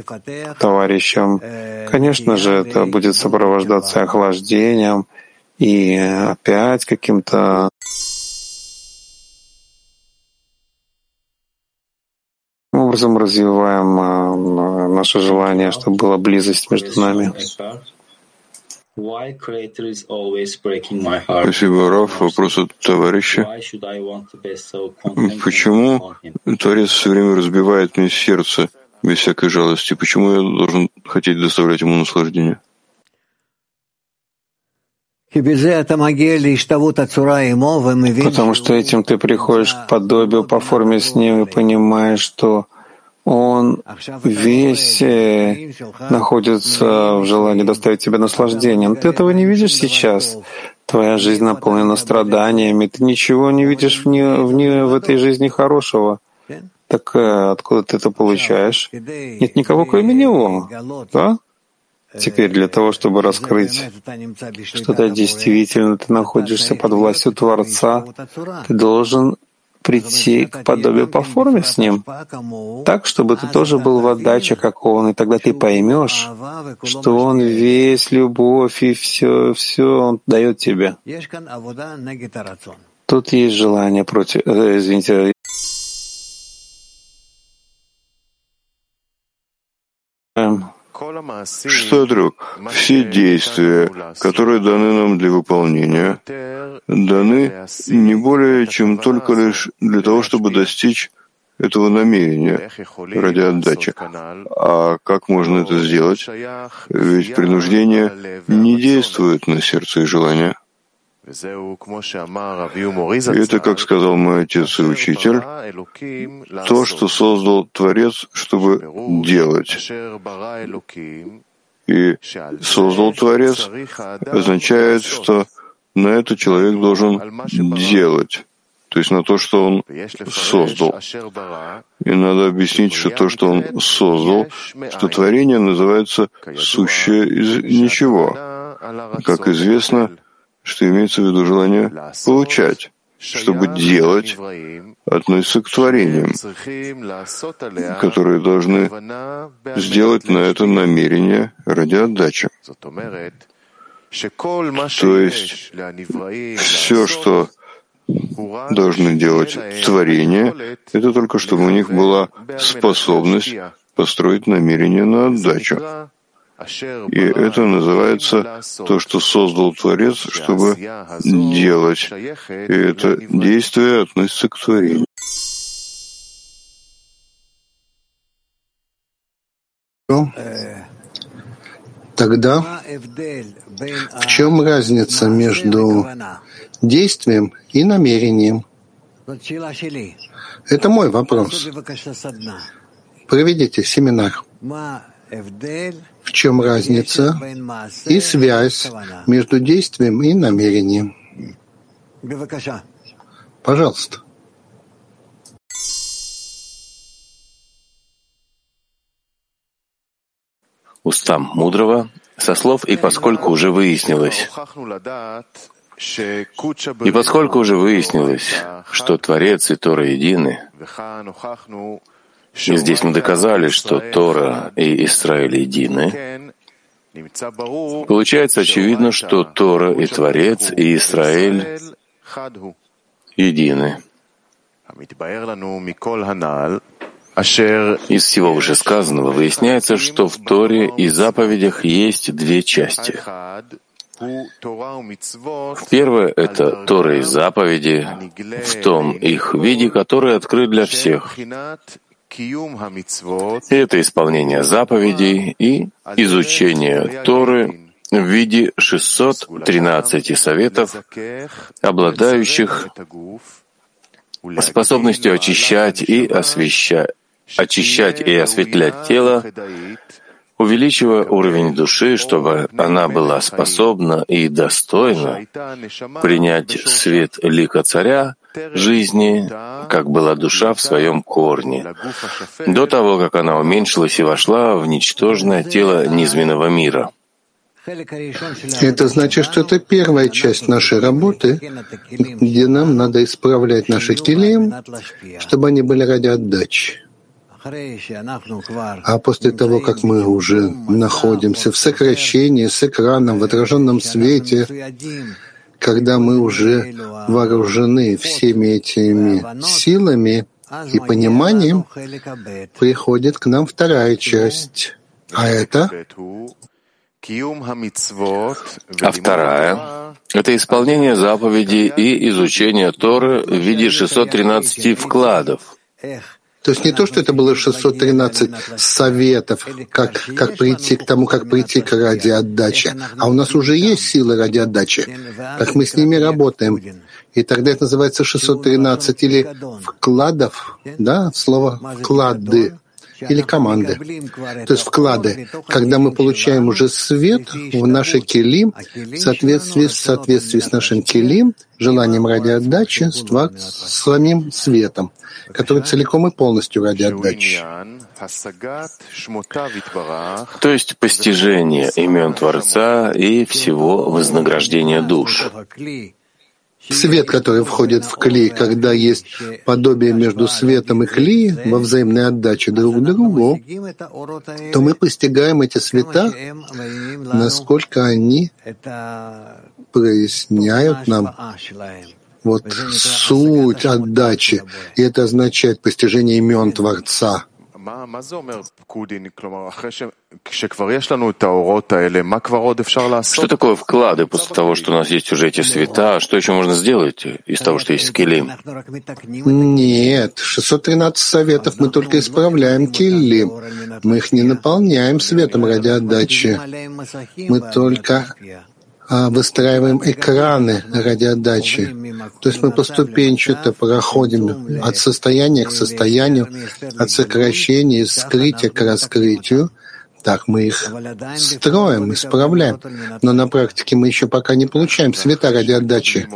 Speaker 1: товарищам. Конечно же, это будет сопровождаться охлаждением — и опять каким-то образом развиваем а, наше желание, чтобы была близость между нами.
Speaker 2: Спасибо, Раф. Вопрос от товарища. Почему Творец все время разбивает мне сердце без всякой жалости? Почему я должен хотеть доставлять ему наслаждение?
Speaker 1: Потому что этим ты приходишь к подобию по форме с ним и понимаешь, что он весь э, находится в желании доставить тебе наслаждение. Ты этого не видишь сейчас. Твоя жизнь наполнена страданиями. Ты ничего не видишь в, не, в, не, в этой жизни хорошего. Так э, откуда ты это получаешь? Нет никого, кроме него. Да? Теперь для того, чтобы раскрыть, что ты действительно ты находишься под властью Творца, ты должен прийти к подобию по форме с ним, так, чтобы ты тоже был в отдаче, как он, и тогда ты поймешь, что он весь любовь и все, все он дает тебе. Тут есть желание против, э, извините,
Speaker 2: что, друг, все действия, которые даны нам для выполнения, даны не более, чем только лишь для того, чтобы достичь этого намерения ради отдачи. А как можно это сделать? Ведь принуждение не действует на сердце и желание. И это, как сказал мой отец и учитель, то, что создал Творец, чтобы делать. И создал Творец означает, что на это человек должен делать, то есть на то, что он создал. И надо объяснить, что то, что он создал, что творение называется сущее из ничего. Как известно, что имеется в виду желание получать, чтобы делать, относится к творениям, которые должны сделать на это намерение ради отдачи. То есть все, что должны делать творения, это только чтобы у них была способность построить намерение на отдачу. И это называется то, что создал Творец, чтобы делать. И это действие относится к творению.
Speaker 12: Тогда в чем разница между действием и намерением? Это мой вопрос. Проведите семинар. В чем разница и связь между действием и намерением? Пожалуйста.
Speaker 13: Устам мудрого, со слов «и поскольку уже выяснилось». И поскольку уже выяснилось, что Творец и Тора едины, и здесь мы доказали, что Тора и Израиль едины. Получается очевидно, что Тора и Творец и Израиль едины. Из всего вышесказанного выясняется, что в Торе и заповедях есть две части. Первое — это Тора и заповеди в том их виде, который открыт для всех, это исполнение заповедей и изучение Торы в виде 613 советов, обладающих способностью очищать и освещать, очищать и осветлять тело, увеличивая уровень души, чтобы она была способна и достойна принять свет лика царя жизни, как была душа в своем корне, до того, как она уменьшилась и вошла в ничтожное тело низменного мира.
Speaker 12: Это значит, что это первая часть нашей работы, где нам надо исправлять наши келеем, чтобы они были ради отдачи. А после того, как мы уже находимся в сокращении с экраном в отраженном свете, когда мы уже вооружены всеми этими силами и пониманием, приходит к нам вторая часть. А это
Speaker 13: А вторая — это исполнение заповедей и изучение Торы в виде 613 вкладов.
Speaker 12: То есть не то, что это было 613 советов, как, как прийти к тому, как прийти к ради отдачи, а у нас уже есть силы ради отдачи. Так мы с ними работаем. И тогда это называется 613 или вкладов, да, слово «вклады» или команды. То есть вклады, когда мы получаем уже свет в наши келим, в соответствии, в соответствии с нашим келим, желанием ради отдачи, с, с самим светом, который целиком и полностью ради отдачи.
Speaker 13: То есть постижение имен Творца и всего вознаграждения душ.
Speaker 12: Свет, который входит в клей, когда есть подобие между светом и клеем во взаимной отдаче друг к другу, то мы постигаем эти света, насколько они проясняют нам вот суть отдачи. И это означает постижение имен Творца.
Speaker 13: Что такое вклады после того, что у нас есть уже эти света? Что еще можно сделать из того, что есть келим?
Speaker 12: Нет, 613 советов мы только исправляем келим. Мы их не наполняем светом ради отдачи. Мы только а, выстраиваем экраны ради отдачи. То есть мы поступенчато проходим от состояния к состоянию, от сокращения, скрытия к раскрытию. Так мы их строим, исправляем. Но на практике мы еще пока не получаем света ради отдачи.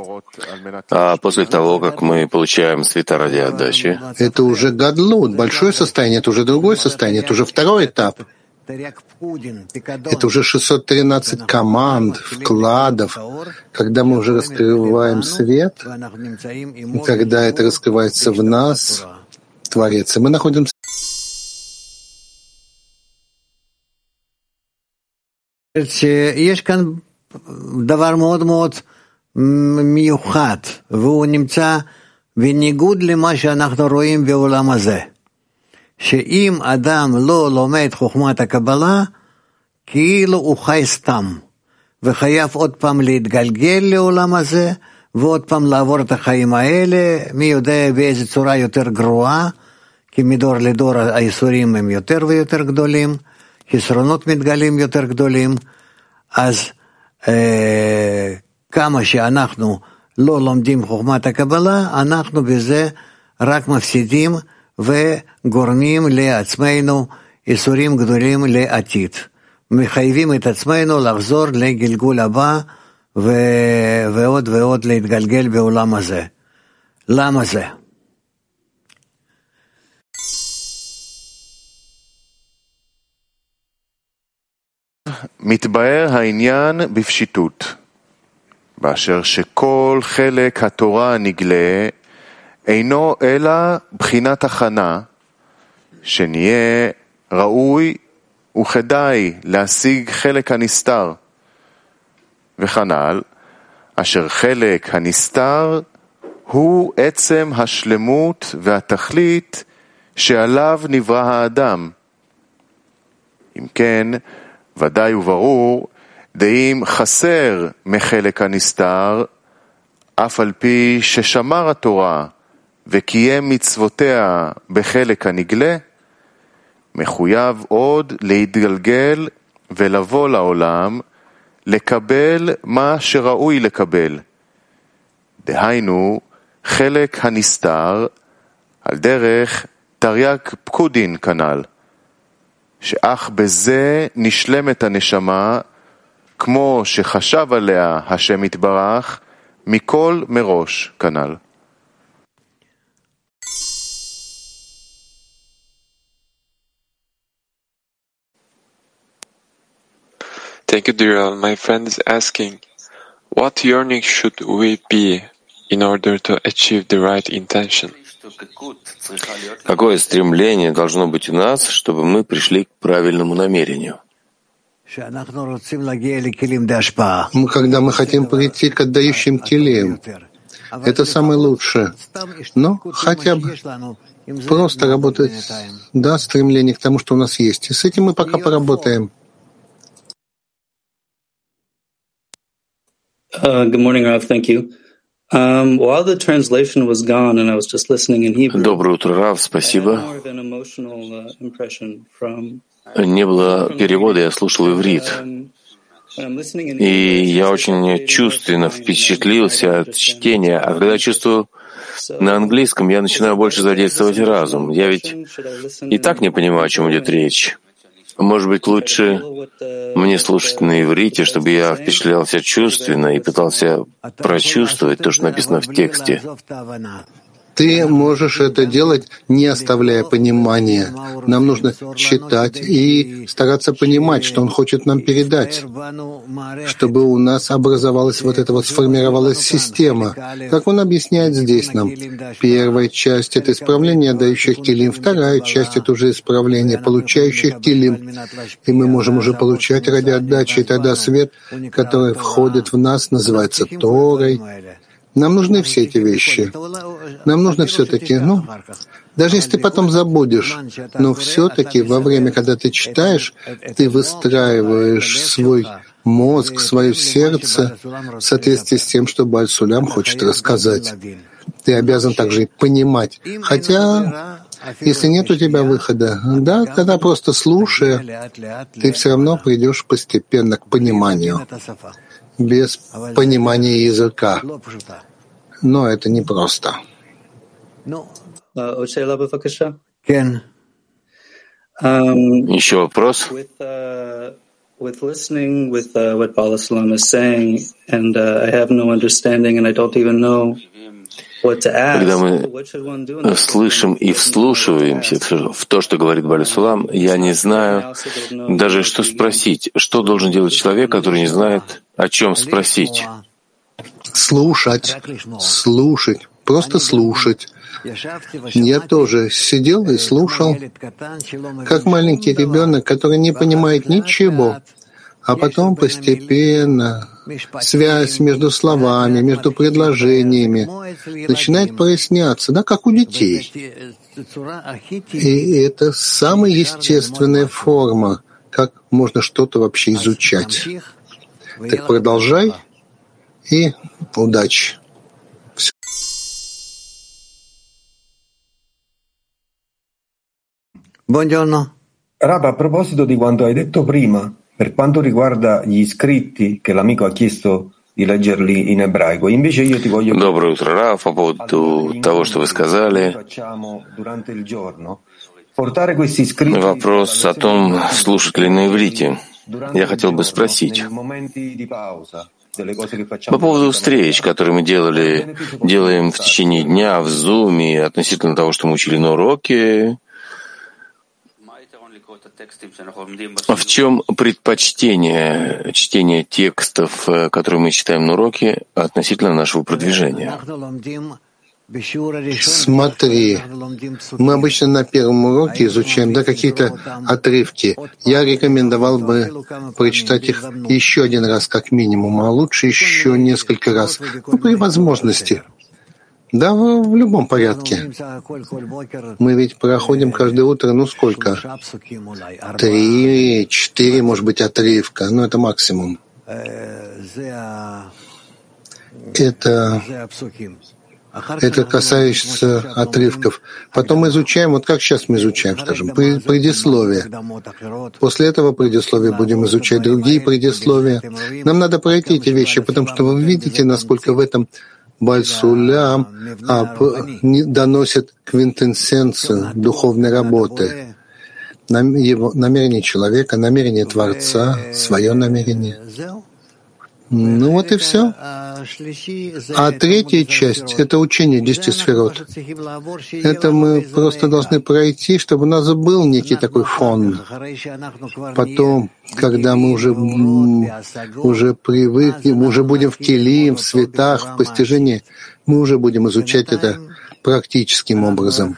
Speaker 13: А после того, как мы получаем света ради отдачи?
Speaker 12: Это уже гадлут, большое состояние, это уже другое состояние, это уже второй этап. Это уже 613 команд, вкладов, когда мы уже раскрываем свет, когда это раскрывается в нас, Творец, и мы находимся
Speaker 14: יש כאן דבר מאוד מאוד מיוחד, והוא נמצא בניגוד למה שאנחנו רואים בעולם הזה. שאם אדם לא לומד חוכמת הקבלה, כאילו הוא חי סתם, וחייב עוד פעם להתגלגל לעולם הזה, ועוד פעם לעבור את החיים האלה, מי יודע באיזה צורה יותר גרועה, כי מדור לדור האיסורים הם יותר ויותר גדולים, חסרונות מתגלים יותר גדולים, אז אה, כמה שאנחנו לא לומדים חוכמת הקבלה, אנחנו בזה רק מפסידים וגורמים לעצמנו איסורים גדולים לעתיד. מחייבים את עצמנו לחזור לגלגול הבא ו... ועוד ועוד להתגלגל בעולם הזה. למה זה?
Speaker 15: מתבאר העניין בפשיטות, באשר שכל חלק התורה הנגלה אינו אלא בחינת הכנה, שנהיה ראוי וכדאי להשיג חלק הנסתר, וכנ"ל, אשר חלק הנסתר הוא עצם השלמות והתכלית שעליו נברא האדם. אם כן, ודאי וברור, דאם חסר מחלק הנסתר, אף על פי ששמר התורה וקיים מצוותיה בחלק הנגלה, מחויב עוד להתגלגל ולבוא לעולם, לקבל מה שראוי לקבל. דהיינו, חלק הנסתר על דרך תרי"ג פקודין כנ"ל, שאך בזה נשלמת הנשמה, כמו שחשב עליה השם יתברך, מכל מראש כנ"ל.
Speaker 10: Thank you, Dira. My friend is asking, what yearning should we be in order to achieve the right intention?
Speaker 13: Какое стремление должно быть у нас, чтобы мы пришли к правильному намерению?
Speaker 12: Мы, когда мы хотим прийти к отдающим келеям, это самое лучшее. Но хотя бы просто работать, да, стремление к тому, что у нас есть. И с этим мы пока поработаем.
Speaker 16: Good morning, Rav. Thank you. Um, while the translation was gone and I was just listening in Hebrew,
Speaker 13: Доброе утро, Рав, спасибо.
Speaker 16: uh,
Speaker 13: Не было перевода, я слушал иврит.
Speaker 16: um,
Speaker 13: И я очень чувственно впечатлился от чтения, а когда чувствую на английском, я начинаю больше задействовать разум. Я ведь и так не понимаю, о чем идет речь. Может быть, лучше мне слушать на иврите, чтобы я впечатлялся чувственно и пытался прочувствовать то, что написано в тексте.
Speaker 12: Ты можешь это делать, не оставляя понимания. Нам нужно читать и стараться понимать, что он хочет нам передать, чтобы у нас образовалась вот эта вот сформировалась система. Как он объясняет здесь нам. Первая часть — это исправление дающих килим, вторая часть — это уже исправление получающих килим. И мы можем уже получать ради отдачи, и тогда свет, который входит в нас, называется Торой. Нам нужны все эти вещи. Нам нужно все-таки, ну, даже если ты потом забудешь, но все-таки во время, когда ты читаешь, ты выстраиваешь свой мозг, свое сердце в соответствии с тем, что Бальсулям хочет рассказать. Ты обязан также понимать. Хотя, если нет у тебя выхода, да, тогда просто слушая, ты все равно придешь постепенно к пониманию без понимания языка. Но это непросто.
Speaker 16: bevakasha.
Speaker 14: כן.
Speaker 16: Um,
Speaker 13: Еще вопрос?
Speaker 16: with uh, with listening with uh, what Bala Salam is saying, and uh, I have no understanding, and I don't even know what to ask.
Speaker 13: Когда мы слышим и вслушиваемся в то, что говорит Балисулам, я не знаю даже, что спросить. Что должен делать человек, который не знает, о чем спросить?
Speaker 12: Слушать, слушать, просто слушать. Я тоже сидел и слушал, как маленький ребенок, который не понимает ничего, а потом постепенно связь между словами, между предложениями начинает проясняться, да, как у детей. И это самая естественная форма, как можно что-то вообще изучать. Так продолжай и удачи.
Speaker 14: Buongiorno.
Speaker 17: Rab, a proposito di quanto hai detto prima, per quanto riguarda gli scritti che l'amico ha chiesto di leggerli in ebraico, invece io ti voglio
Speaker 13: Доброе утро, Раф. По поводу того, что вы сказали, вопрос о том, слушать ли на иврите. Я хотел бы спросить. По поводу встреч, которые мы делали, делаем в течение дня в Zoom относительно того, что мы учили на уроке, в чем предпочтение чтения текстов, э, которые мы читаем на уроке, относительно нашего продвижения?
Speaker 12: Смотри, мы обычно на первом уроке изучаем да, какие-то отрывки. Я рекомендовал бы прочитать их еще один раз как минимум, а лучше еще несколько раз, ну, при возможности. Да, в, любом порядке. Мы ведь проходим каждое утро, ну сколько? Три, четыре, может быть, отрывка. Ну, это максимум. Это, это касается отрывков. Потом мы изучаем, вот как сейчас мы изучаем, скажем, предисловие. После этого предисловия будем изучать другие предисловия. Нам надо пройти эти вещи, потому что вы видите, насколько в этом Бальсулям а, доносит квинтэссенцию духовной работы. Его намерение человека, намерение Творца, свое намерение. Ну вот и все. А третья часть — это учение десяти сферот. Это мы просто должны пройти, чтобы у нас был некий такой фон. Потом, когда мы уже, уже привыкнем, уже будем в келим, в цветах, в постижении, мы уже будем изучать это практическим образом.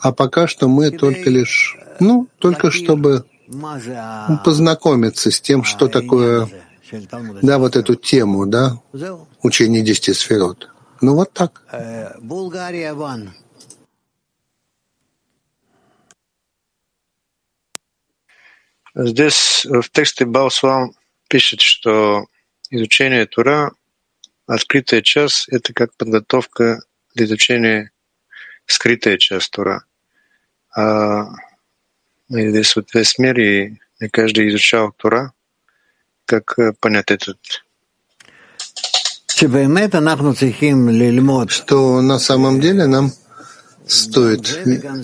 Speaker 12: А пока что мы только лишь, ну, только чтобы познакомиться с тем, что такое да, вот эту тему, да, учение десяти сферот. Ну вот так.
Speaker 14: Булгария, Ван.
Speaker 18: Здесь в тексте Баусвам пишет, что изучение Тура открытая час — это как подготовка для изучения скрытая часть Тура. А здесь вот весь мир, и каждый изучал Тура. Как понять этот
Speaker 12: что на самом деле нам стоит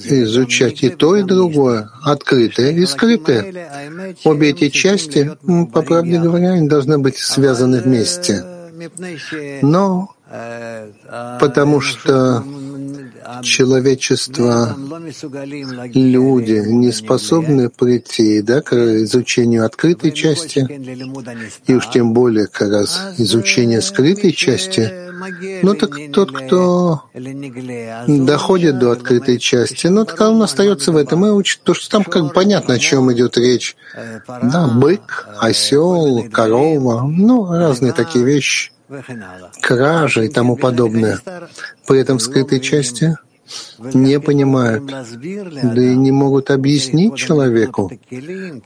Speaker 12: изучать и то, и другое, открытое и скрытое. Обе эти части, по правде говоря, они должны быть связаны вместе. Но потому что человечество, люди не способны прийти да, к изучению открытой части, и уж тем более как раз изучение скрытой части, ну так тот, кто доходит до открытой части, ну так он остается в этом и учит, то что там как бы понятно, о чем идет речь. Да, бык, осел, корова, ну, разные такие вещи кража и тому подобное. При этом в скрытой части не понимают, да и не могут объяснить человеку.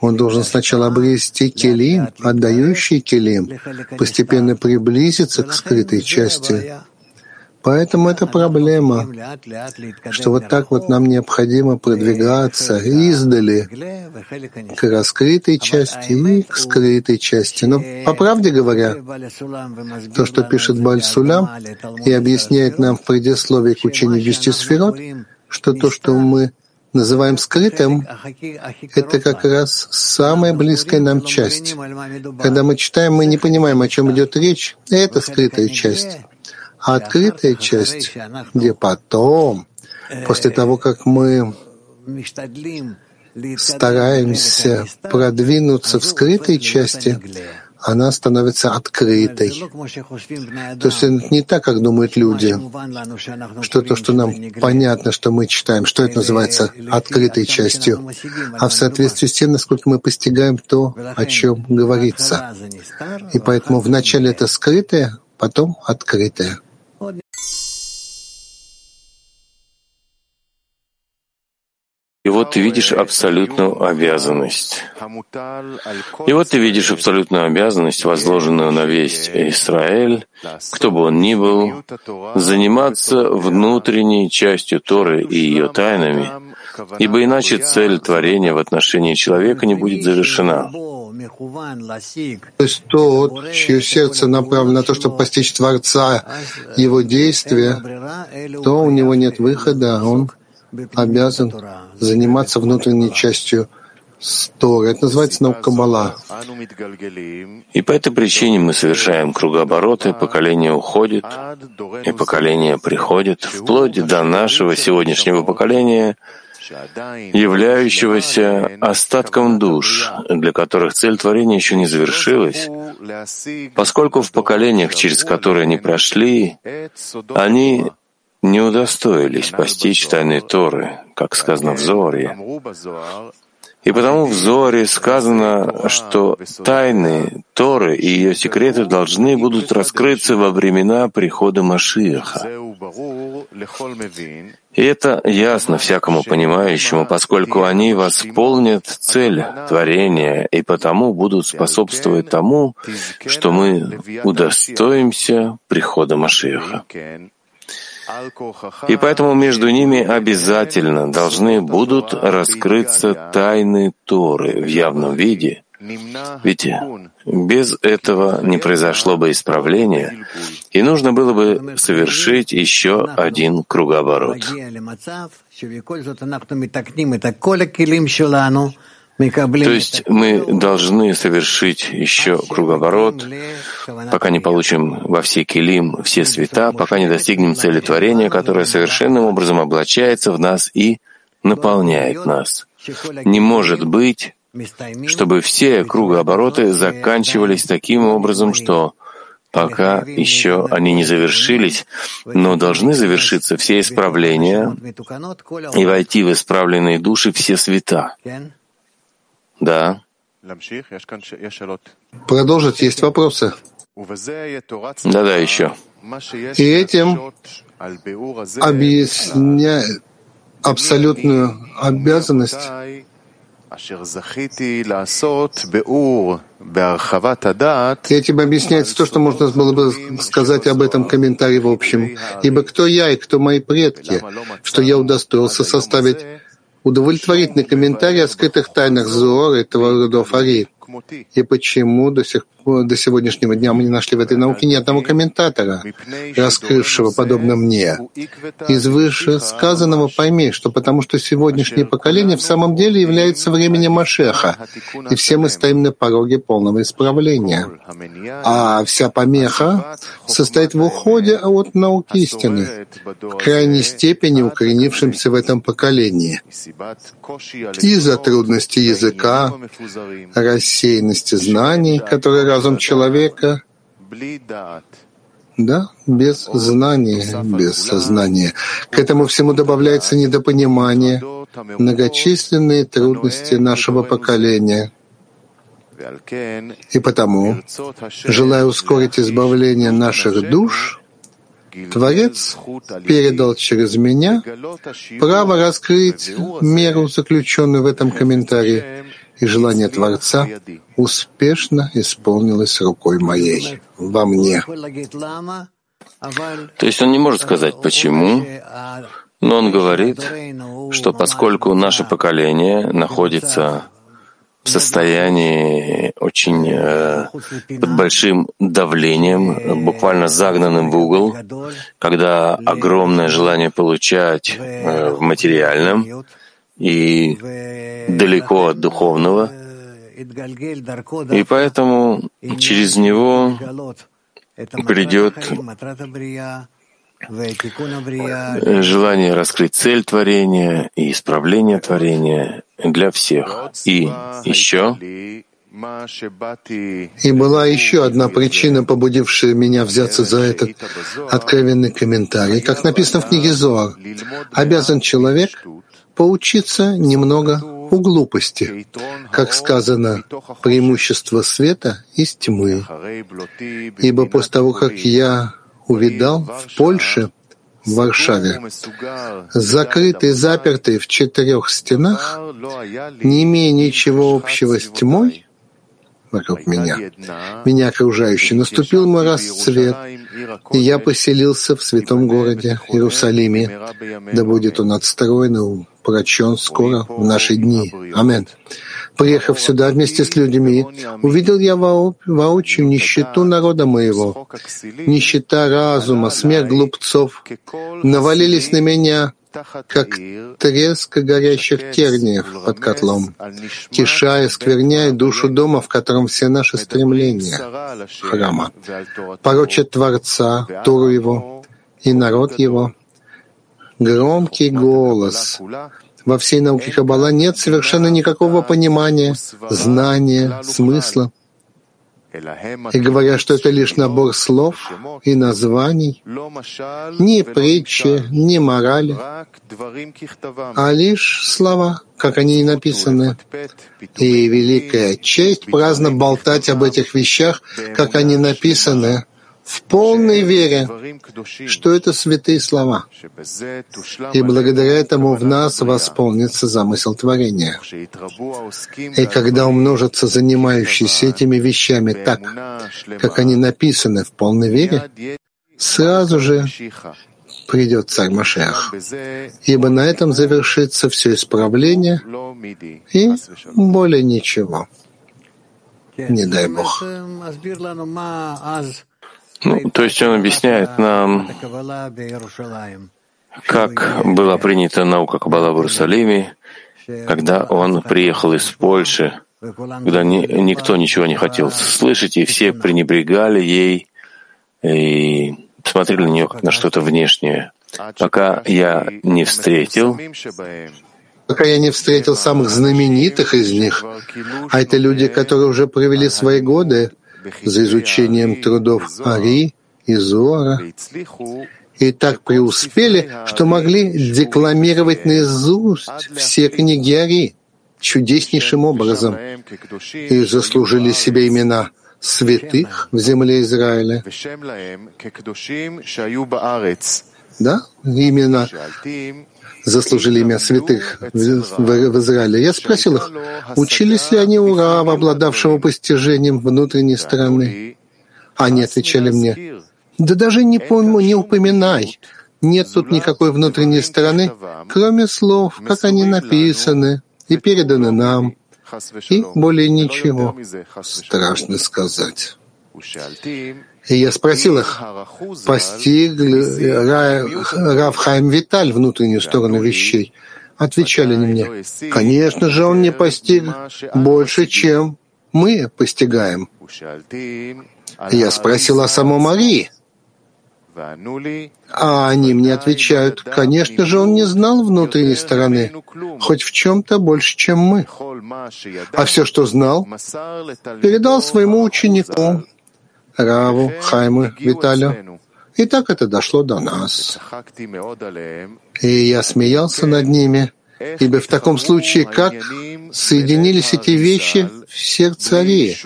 Speaker 12: Он должен сначала обрести келим, отдающий келим, постепенно приблизиться к скрытой части, Поэтому это проблема, что вот так вот нам необходимо продвигаться издали к раскрытой части и к скрытой части. Но по правде говоря, то, что пишет Бальсулям и объясняет нам в предисловии к учению десяти сферот, что то, что мы называем скрытым, это как раз самая близкая нам часть. Когда мы читаем, мы не понимаем, о чем идет речь, это скрытая часть. А открытая часть, где потом, после того, как мы стараемся продвинуться в скрытой части, она становится открытой. То есть это не так, как думают люди, что то, что нам понятно, что мы читаем, что это называется открытой частью, а в соответствии с тем, насколько мы постигаем то, о чем говорится. И поэтому вначале это скрытое, потом открытое.
Speaker 13: И вот ты видишь абсолютную обязанность. И вот ты видишь абсолютную обязанность, возложенную на весь Израиль, кто бы он ни был, заниматься внутренней частью Торы и ее тайнами, ибо иначе цель творения в отношении человека не будет завершена.
Speaker 12: То есть тот, чье сердце направлено на то, чтобы постичь Творца, его действия, то у него нет выхода, он обязан заниматься внутренней частью Торы. Это называется наука Каббала.
Speaker 13: И по этой причине мы совершаем кругообороты, поколение уходит, и поколение приходит, вплоть до нашего сегодняшнего поколения — являющегося остатком душ, для которых цель творения еще не завершилась, поскольку в поколениях, через которые они прошли, они не удостоились постичь тайны Торы, как сказано в Зоре. И потому в Зоре сказано, что тайны Торы и ее секреты должны будут раскрыться во времена прихода Машиаха. И это ясно всякому понимающему, поскольку они восполнят цель творения и потому будут способствовать тому, что мы удостоимся прихода Машиаха. И поэтому между ними обязательно должны будут раскрыться тайны Торы в явном виде, ведь без этого не произошло бы исправления, и нужно было бы совершить еще один круговорот. То есть мы должны совершить еще круговорот, пока не получим во все килим все света, пока не достигнем цели творения, которая совершенным образом облачается в нас и наполняет нас. Не может быть, чтобы все кругообороты заканчивались таким образом, что пока еще они не завершились, но должны завершиться все исправления и войти в исправленные души все света. Да.
Speaker 12: Продолжить есть вопросы.
Speaker 13: Да-да, еще.
Speaker 12: И этим объясняет абсолютную обязанность Этим объясняется то, что можно было бы сказать об этом комментарии в общем. «Ибо кто я и кто мои предки, что я удостоился составить удовлетворительный комментарий о скрытых тайнах Зоора и родов Ари, и почему до сих до сегодняшнего дня мы не нашли в этой науке ни одного комментатора, раскрывшего подобно мне. Из вышесказанного пойми, что потому что сегодняшнее поколение в самом деле является временем Машеха, и все мы стоим на пороге полного исправления. А вся помеха состоит в уходе от науки истины, в крайней степени укоренившимся в этом поколении. Из-за трудностей языка, рассеянности знаний, которые разум человека, да, без знания, без сознания. К этому всему добавляется недопонимание, многочисленные трудности нашего поколения. И потому, желая ускорить избавление наших душ, Творец передал через меня право раскрыть меру, заключенную в этом комментарии, и желание Творца успешно исполнилось рукой моей, во мне.
Speaker 13: То есть он не может сказать почему, но он говорит, что поскольку наше поколение находится в состоянии очень э, под большим давлением, буквально загнанным в угол, когда огромное желание получать э, в материальном, и далеко от духовного, и поэтому через него придет желание раскрыть цель творения и исправление творения для всех. И еще
Speaker 12: и была еще одна причина, побудившая меня взяться за этот откровенный комментарий. Как написано в книге Зоар, обязан человек поучиться немного у глупости, как сказано, преимущество света из тьмы. Ибо после того, как я увидал в Польше, в Варшаве, закрытый, запертый в четырех стенах, не имея ничего общего с тьмой, вокруг меня, меня окружающий, наступил мой расцвет, и я поселился в святом городе Иерусалиме, да будет он отстроен и прочен скоро в наши дни. Амен. Приехав сюда вместе с людьми, увидел я воочию нищету народа моего, нищета разума, смех глупцов. Навалились на меня, как треск горящих терниев под котлом, тиша и скверняя душу дома, в котором все наши стремления, храма, порочат Творца, Туру Его и народ Его, громкий голос. Во всей науке Каббала нет совершенно никакого понимания, знания, смысла. И говоря, что это лишь набор слов и названий, ни притчи, ни морали, а лишь слова, как они и написаны. И великая честь праздно болтать об этих вещах, как они написаны, в полной вере, что это святые слова. И благодаря этому в нас восполнится замысел творения. И когда умножатся занимающиеся этими вещами так, как они написаны в полной вере, сразу же придет царь Машех, ибо на этом завершится все исправление и более ничего. Не дай Бог.
Speaker 13: Ну, то есть он объясняет нам, как была принята наука Каббала в Иерусалиме, когда он приехал из Польши, когда ни, никто ничего не хотел слышать, и все пренебрегали ей и смотрели на нее как на что-то внешнее. Пока я не встретил
Speaker 12: пока я не встретил самых знаменитых из них, а это люди, которые уже провели свои годы за изучением трудов Ари и Зора, и так преуспели, что могли декламировать наизусть все книги Ари чудеснейшим образом и заслужили себе имена святых в земле Израиля. Да? Именно заслужили имя святых в Израиле. Я спросил их, учились ли они у Рава, обладавшего постижением внутренней стороны? Они отвечали мне, да даже не, пойму, не упоминай. Нет тут никакой внутренней стороны, кроме слов, как они написаны и переданы нам. И более ничего. Страшно сказать. И я спросил их, постиг ли Рав Хайм Виталь внутреннюю сторону вещей? Отвечали они мне, конечно же, он не постиг больше, чем мы постигаем. Я спросил о самой Марии. А они мне отвечают, конечно же, он не знал внутренней стороны, хоть в чем-то больше, чем мы. А все, что знал, передал своему ученику, Раву, Хайму, Виталию. И так это дошло до нас. И я смеялся над ними, ибо в таком случае как соединились эти вещи в сердце Арии,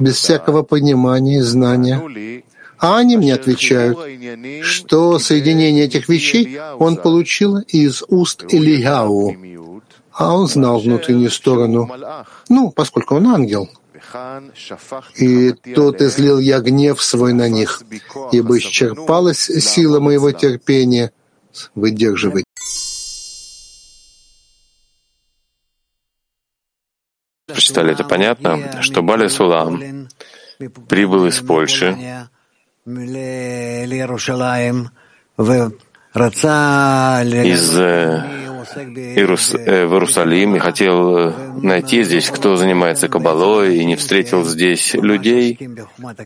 Speaker 12: без всякого понимания и знания. А они мне отвечают, что соединение этих вещей он получил из уст Ильяу, а он знал внутреннюю сторону, ну, поскольку он ангел. И тот излил я гнев свой на них, ибо исчерпалась сила моего терпения. Выдерживать.
Speaker 13: Прочитали это понятно, что Бали Сулам прибыл из Польши. Из Иерус, э, в Иерусалим и хотел э, найти здесь, кто занимается кабалой, и не встретил здесь людей,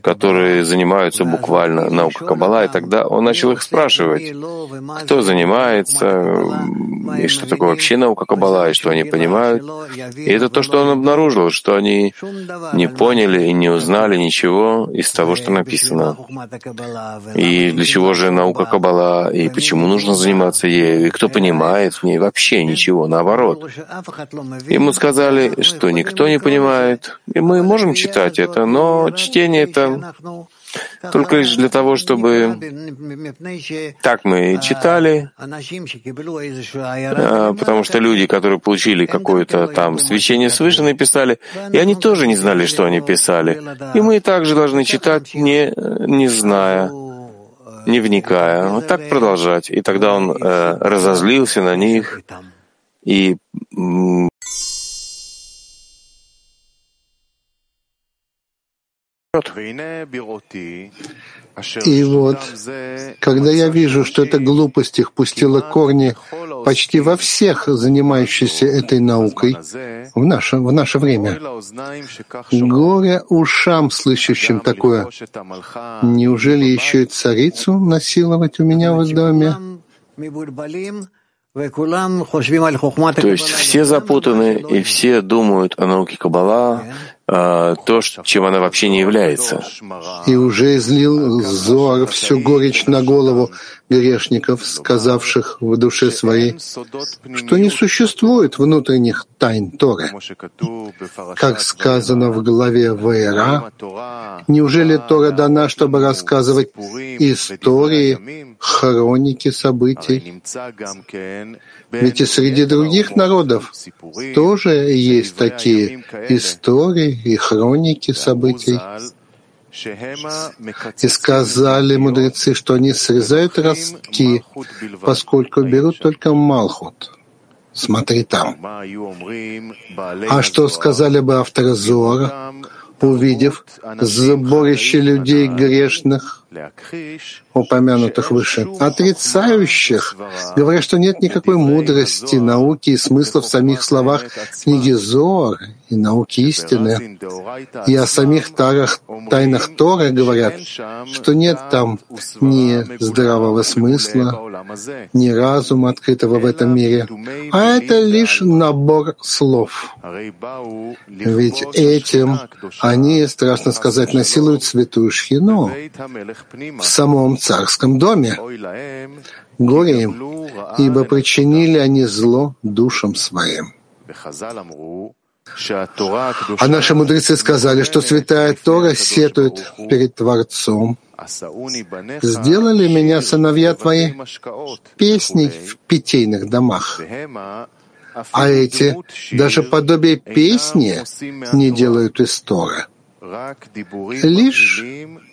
Speaker 13: которые занимаются буквально наукой кабала, и тогда он начал их спрашивать, кто занимается, и что такое вообще наука кабала, и что они понимают. И это то, что он обнаружил, что они не поняли и не узнали ничего из того, что написано. И для чего же наука кабала, и почему нужно заниматься ею, и кто понимает в ней вообще ничего, наоборот. Ему сказали, что никто не понимает, и мы можем читать это, но чтение это только лишь для того, чтобы так мы и читали, а, потому что люди, которые получили какое-то там свечение свыше, написали, и они тоже не знали, что они писали. И мы также должны читать, не, не зная, не вникая, вот так продолжать. И тогда он э, разозлился на них и
Speaker 12: и вот, когда я вижу, что эта глупость их пустила корни почти во всех занимающихся этой наукой в наше, в наше время, горе ушам, слышащим такое, неужели еще и царицу насиловать у меня в доме?
Speaker 13: То есть все запутаны и все думают о науке Каббала, а, то, чем она вообще не является.
Speaker 12: И уже излил Зоар всю горечь на голову грешников, сказавших в душе своей, что не существует внутренних тайн Торы. Как сказано в главе Ваера, неужели Тора дана, чтобы рассказывать истории, хроники событий? Ведь и среди других народов тоже есть такие истории и хроники событий. И сказали мудрецы, что они срезают ростки, поскольку берут только Малхут. Смотри там. А что сказали бы авторы Зора, увидев сборище людей грешных, упомянутых выше, отрицающих, говоря, что нет никакой мудрости, науки и смысла в самих словах книги Зор и науки истины. И о самих тарах, тайнах Торы говорят, что нет там ни здравого смысла, ни разума, открытого в этом мире, а это лишь набор слов. Ведь этим они, страшно сказать, насилуют святую Шхину в самом царском доме. Горе им, ибо причинили они зло душам своим. А наши мудрецы сказали, что святая Тора сетует перед Творцом, Сделали меня сыновья твои песней в питейных домах, а эти даже подобие песни не делают из Тора. Лишь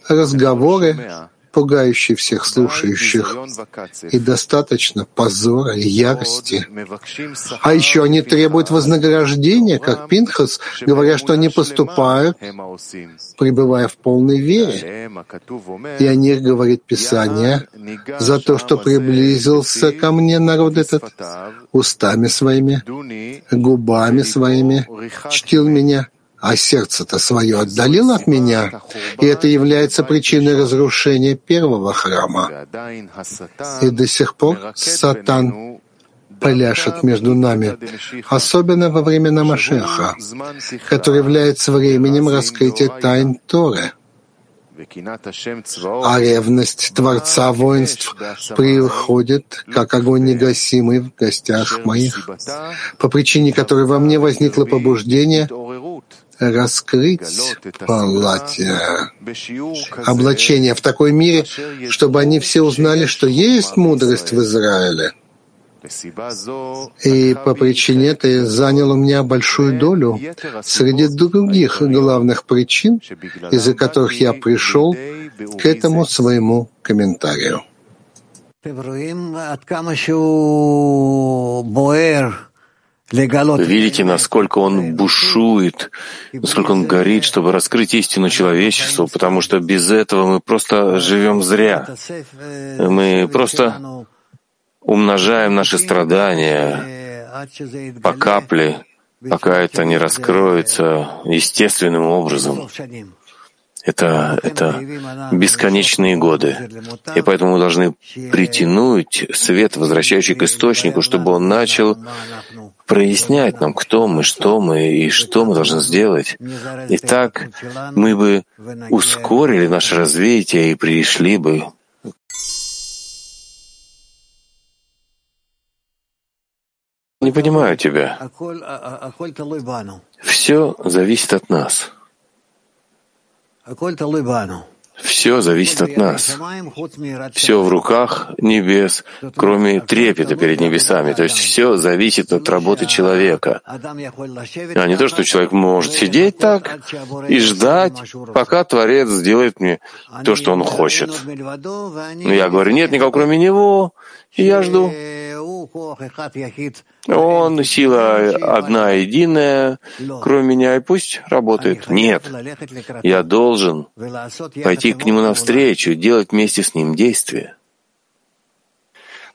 Speaker 12: разговоры, пугающий всех слушающих, и достаточно позора и ярости. А еще они требуют вознаграждения, как Пинхас, говоря, что они поступают, пребывая в полной вере. И о них говорит Писание, за то, что приблизился ко мне народ этот устами своими, губами своими, чтил меня, а сердце-то свое отдалил от меня, и это является причиной разрушения первого храма. И до сих пор Сатан пляшет между нами, особенно во времена Машеха, который является временем раскрытия тайн Торы. А ревность Творца воинств приходит, как огонь негасимый в гостях моих, по причине которой во мне возникло побуждение раскрыть платье, облачение в такой мире, чтобы они все узнали, что есть мудрость в Израиле. И по причине этой занял у меня большую долю среди других главных причин, из-за которых я пришел к этому своему комментарию.
Speaker 13: Видите, насколько он бушует, насколько он горит, чтобы раскрыть истину человечеству, потому что без этого мы просто живем зря. Мы просто умножаем наши страдания по капле, пока это не раскроется естественным образом. Это, это бесконечные годы. И поэтому мы должны притянуть свет, возвращающий к источнику, чтобы он начал прояснять нам, кто мы, что мы и что мы должны сделать. И так мы бы ускорили наше развитие и пришли бы Не понимаю тебя. Все зависит от нас. Все зависит от нас. Все в руках небес, кроме трепета перед небесами. То есть все зависит от работы человека. А не то, что человек может сидеть так и ждать, пока Творец сделает мне то, что он хочет. Но я говорю, нет никого кроме него, и я жду. Он сила одна единая, кроме меня, и пусть работает. Нет, я должен пойти к нему навстречу, делать вместе с ним действия.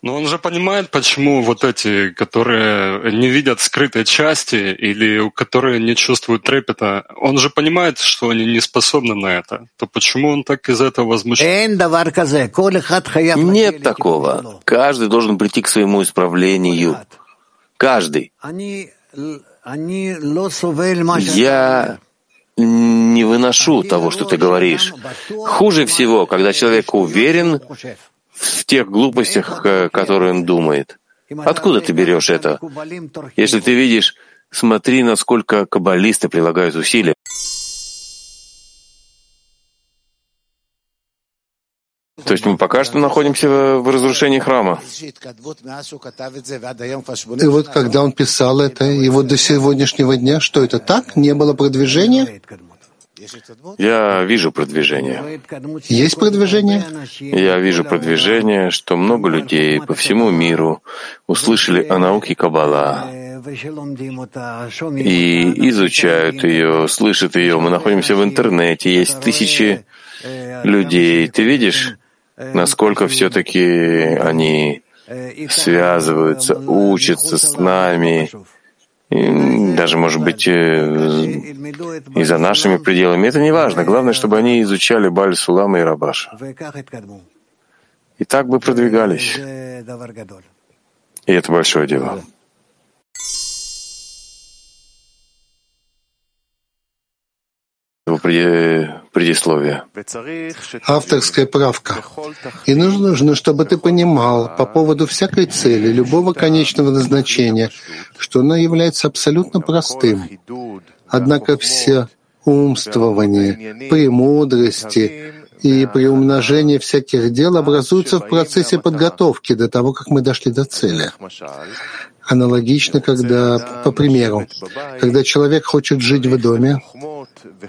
Speaker 19: Но он же понимает, почему вот эти, которые не видят скрытой части или которые не чувствуют трепета, он же понимает, что они не способны на это. То почему он так из этого возмущается?
Speaker 13: Нет такого. Каждый должен прийти к своему исправлению. Каждый. Я не выношу того, что ты говоришь. Хуже всего, когда человек уверен в тех глупостях, э, которые он думает. Откуда ты берешь это? Если ты видишь, смотри, насколько каббалисты прилагают усилия. То есть мы пока что находимся в разрушении храма.
Speaker 12: И вот когда он писал это, и вот до сегодняшнего дня, что это так? Не было продвижения?
Speaker 13: Я вижу продвижение.
Speaker 12: Есть продвижение?
Speaker 13: Я вижу продвижение, что много людей по всему миру услышали о науке Каббала и изучают ее, слышат ее. Мы находимся в интернете, есть тысячи людей. Ты видишь, насколько все-таки они связываются, учатся с нами, даже, может быть, э, и за нашими пределами. Это не важно. Главное, чтобы они изучали Баль Сулама и Рабаша. И так бы продвигались. И это большое дело. Предисловие.
Speaker 12: Авторская правка. И нужно, чтобы ты понимал по поводу всякой цели, любого конечного назначения, что она является абсолютно простым. Однако все умствования, премудрости и приумножение всяких дел образуются в процессе подготовки до того, как мы дошли до цели. Аналогично, когда, по примеру, когда человек хочет жить в доме,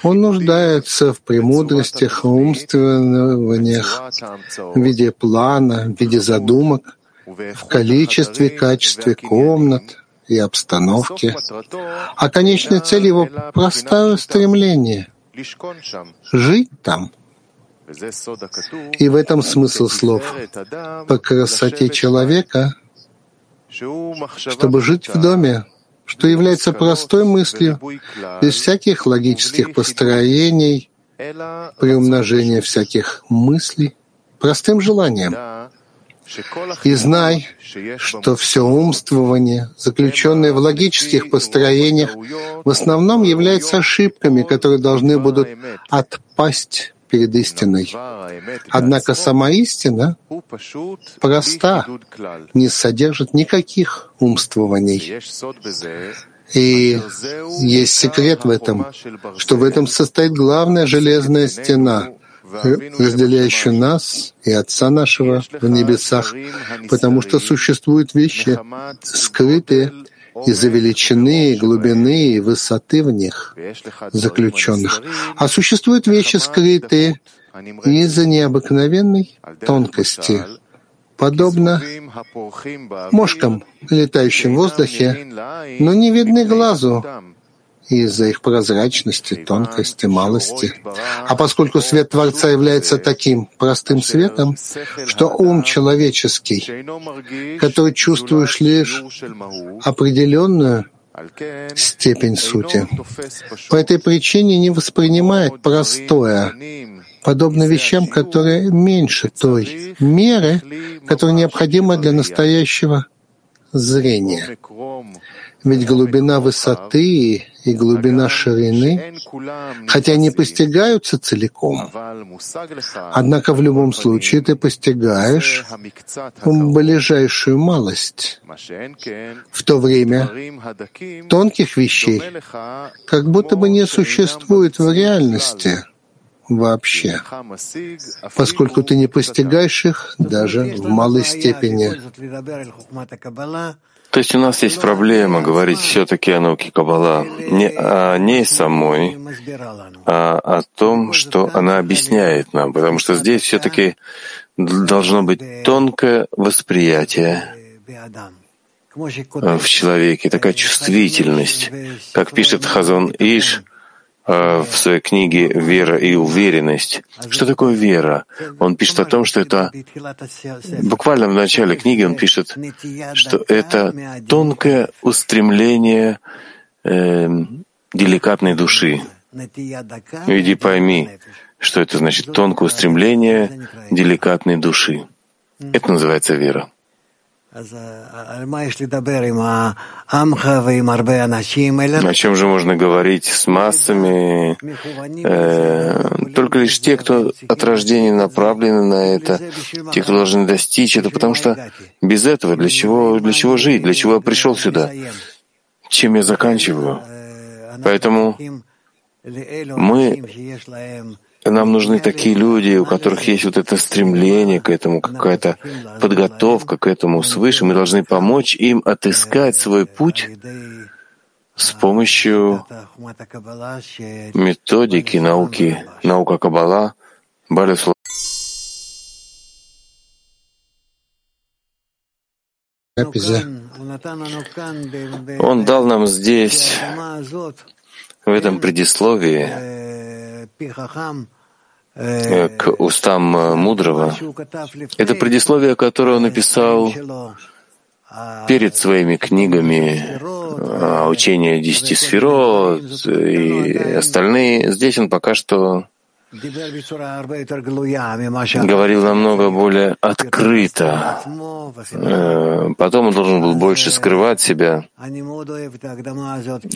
Speaker 12: он нуждается в премудростях, умствованиях, в виде плана, в виде задумок, в количестве, качестве комнат и обстановки. А конечная цель его — простое стремление — жить там — и в этом смысл слов. По красоте человека, чтобы жить в доме, что является простой мыслью, без всяких логических построений, приумножения всяких мыслей, простым желанием. И знай, что все умствование, заключенное в логических построениях, в основном является ошибками, которые должны будут отпасть перед истиной. Однако сама истина проста, не содержит никаких умствований. И есть секрет в этом, что в этом состоит главная железная стена, разделяющая нас и Отца нашего в небесах, потому что существуют вещи, скрытые из-за величины, глубины и высоты в них заключенных. А существуют вещи скрытые из-за необыкновенной тонкости, подобно мошкам, летающим в воздухе, но не видны глазу, из-за их прозрачности, тонкости, малости. А поскольку свет Творца является таким простым светом, что ум человеческий, который чувствуешь лишь определенную степень сути, по этой причине не воспринимает простое, подобно вещам, которые меньше той меры, которая необходима для настоящего зрения. Ведь глубина высоты и глубина ширины, хотя они постигаются целиком, однако в любом случае ты постигаешь ближайшую малость. В то время тонких вещей как будто бы не существует в реальности вообще, поскольку ты не постигаешь их даже в малой степени.
Speaker 13: То есть у нас есть проблема говорить все-таки о науке Каббала не о ней самой, а о том, что она объясняет нам, потому что здесь все-таки должно быть тонкое восприятие в человеке, такая чувствительность. Как пишет Хазон Иш, в своей книге «Вера и уверенность». Что такое вера? Он пишет о том, что это буквально в начале книги он пишет, что это тонкое устремление э, деликатной души. Иди пойми, что это значит тонкое устремление деликатной души. Это называется вера. О чем же можно говорить с массами? Э, только лишь те, кто от рождения направлены на это, те, кто должны достичь это, потому что без этого для чего, для чего жить, для чего я пришел сюда, чем я заканчиваю. Поэтому мы нам нужны такие люди, у которых есть вот это стремление к этому, какая-то подготовка к этому свыше. Мы должны помочь им отыскать свой путь с помощью методики науки, наука Каббала, Балислав. Он дал нам здесь, в этом предисловии, к устам э, мудрого. Это предисловие, которое он написал перед своими книгами учения десяти сферот и остальные. Здесь он пока что говорил намного более открыто. Э, потом он должен был больше скрывать себя.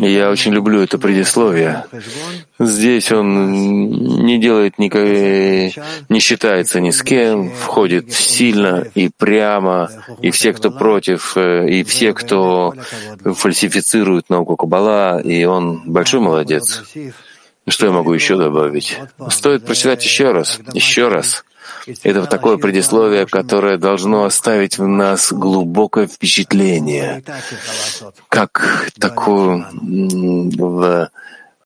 Speaker 13: И я очень люблю это предисловие. Здесь он не делает никакой, не считается ни с кем, входит сильно и прямо, и все, кто против, э, и все, кто фальсифицирует науку Каббала, и он большой молодец. Что я могу еще добавить? Стоит прочитать еще раз, еще раз. Это такое предисловие, которое должно оставить в нас глубокое впечатление, как такую в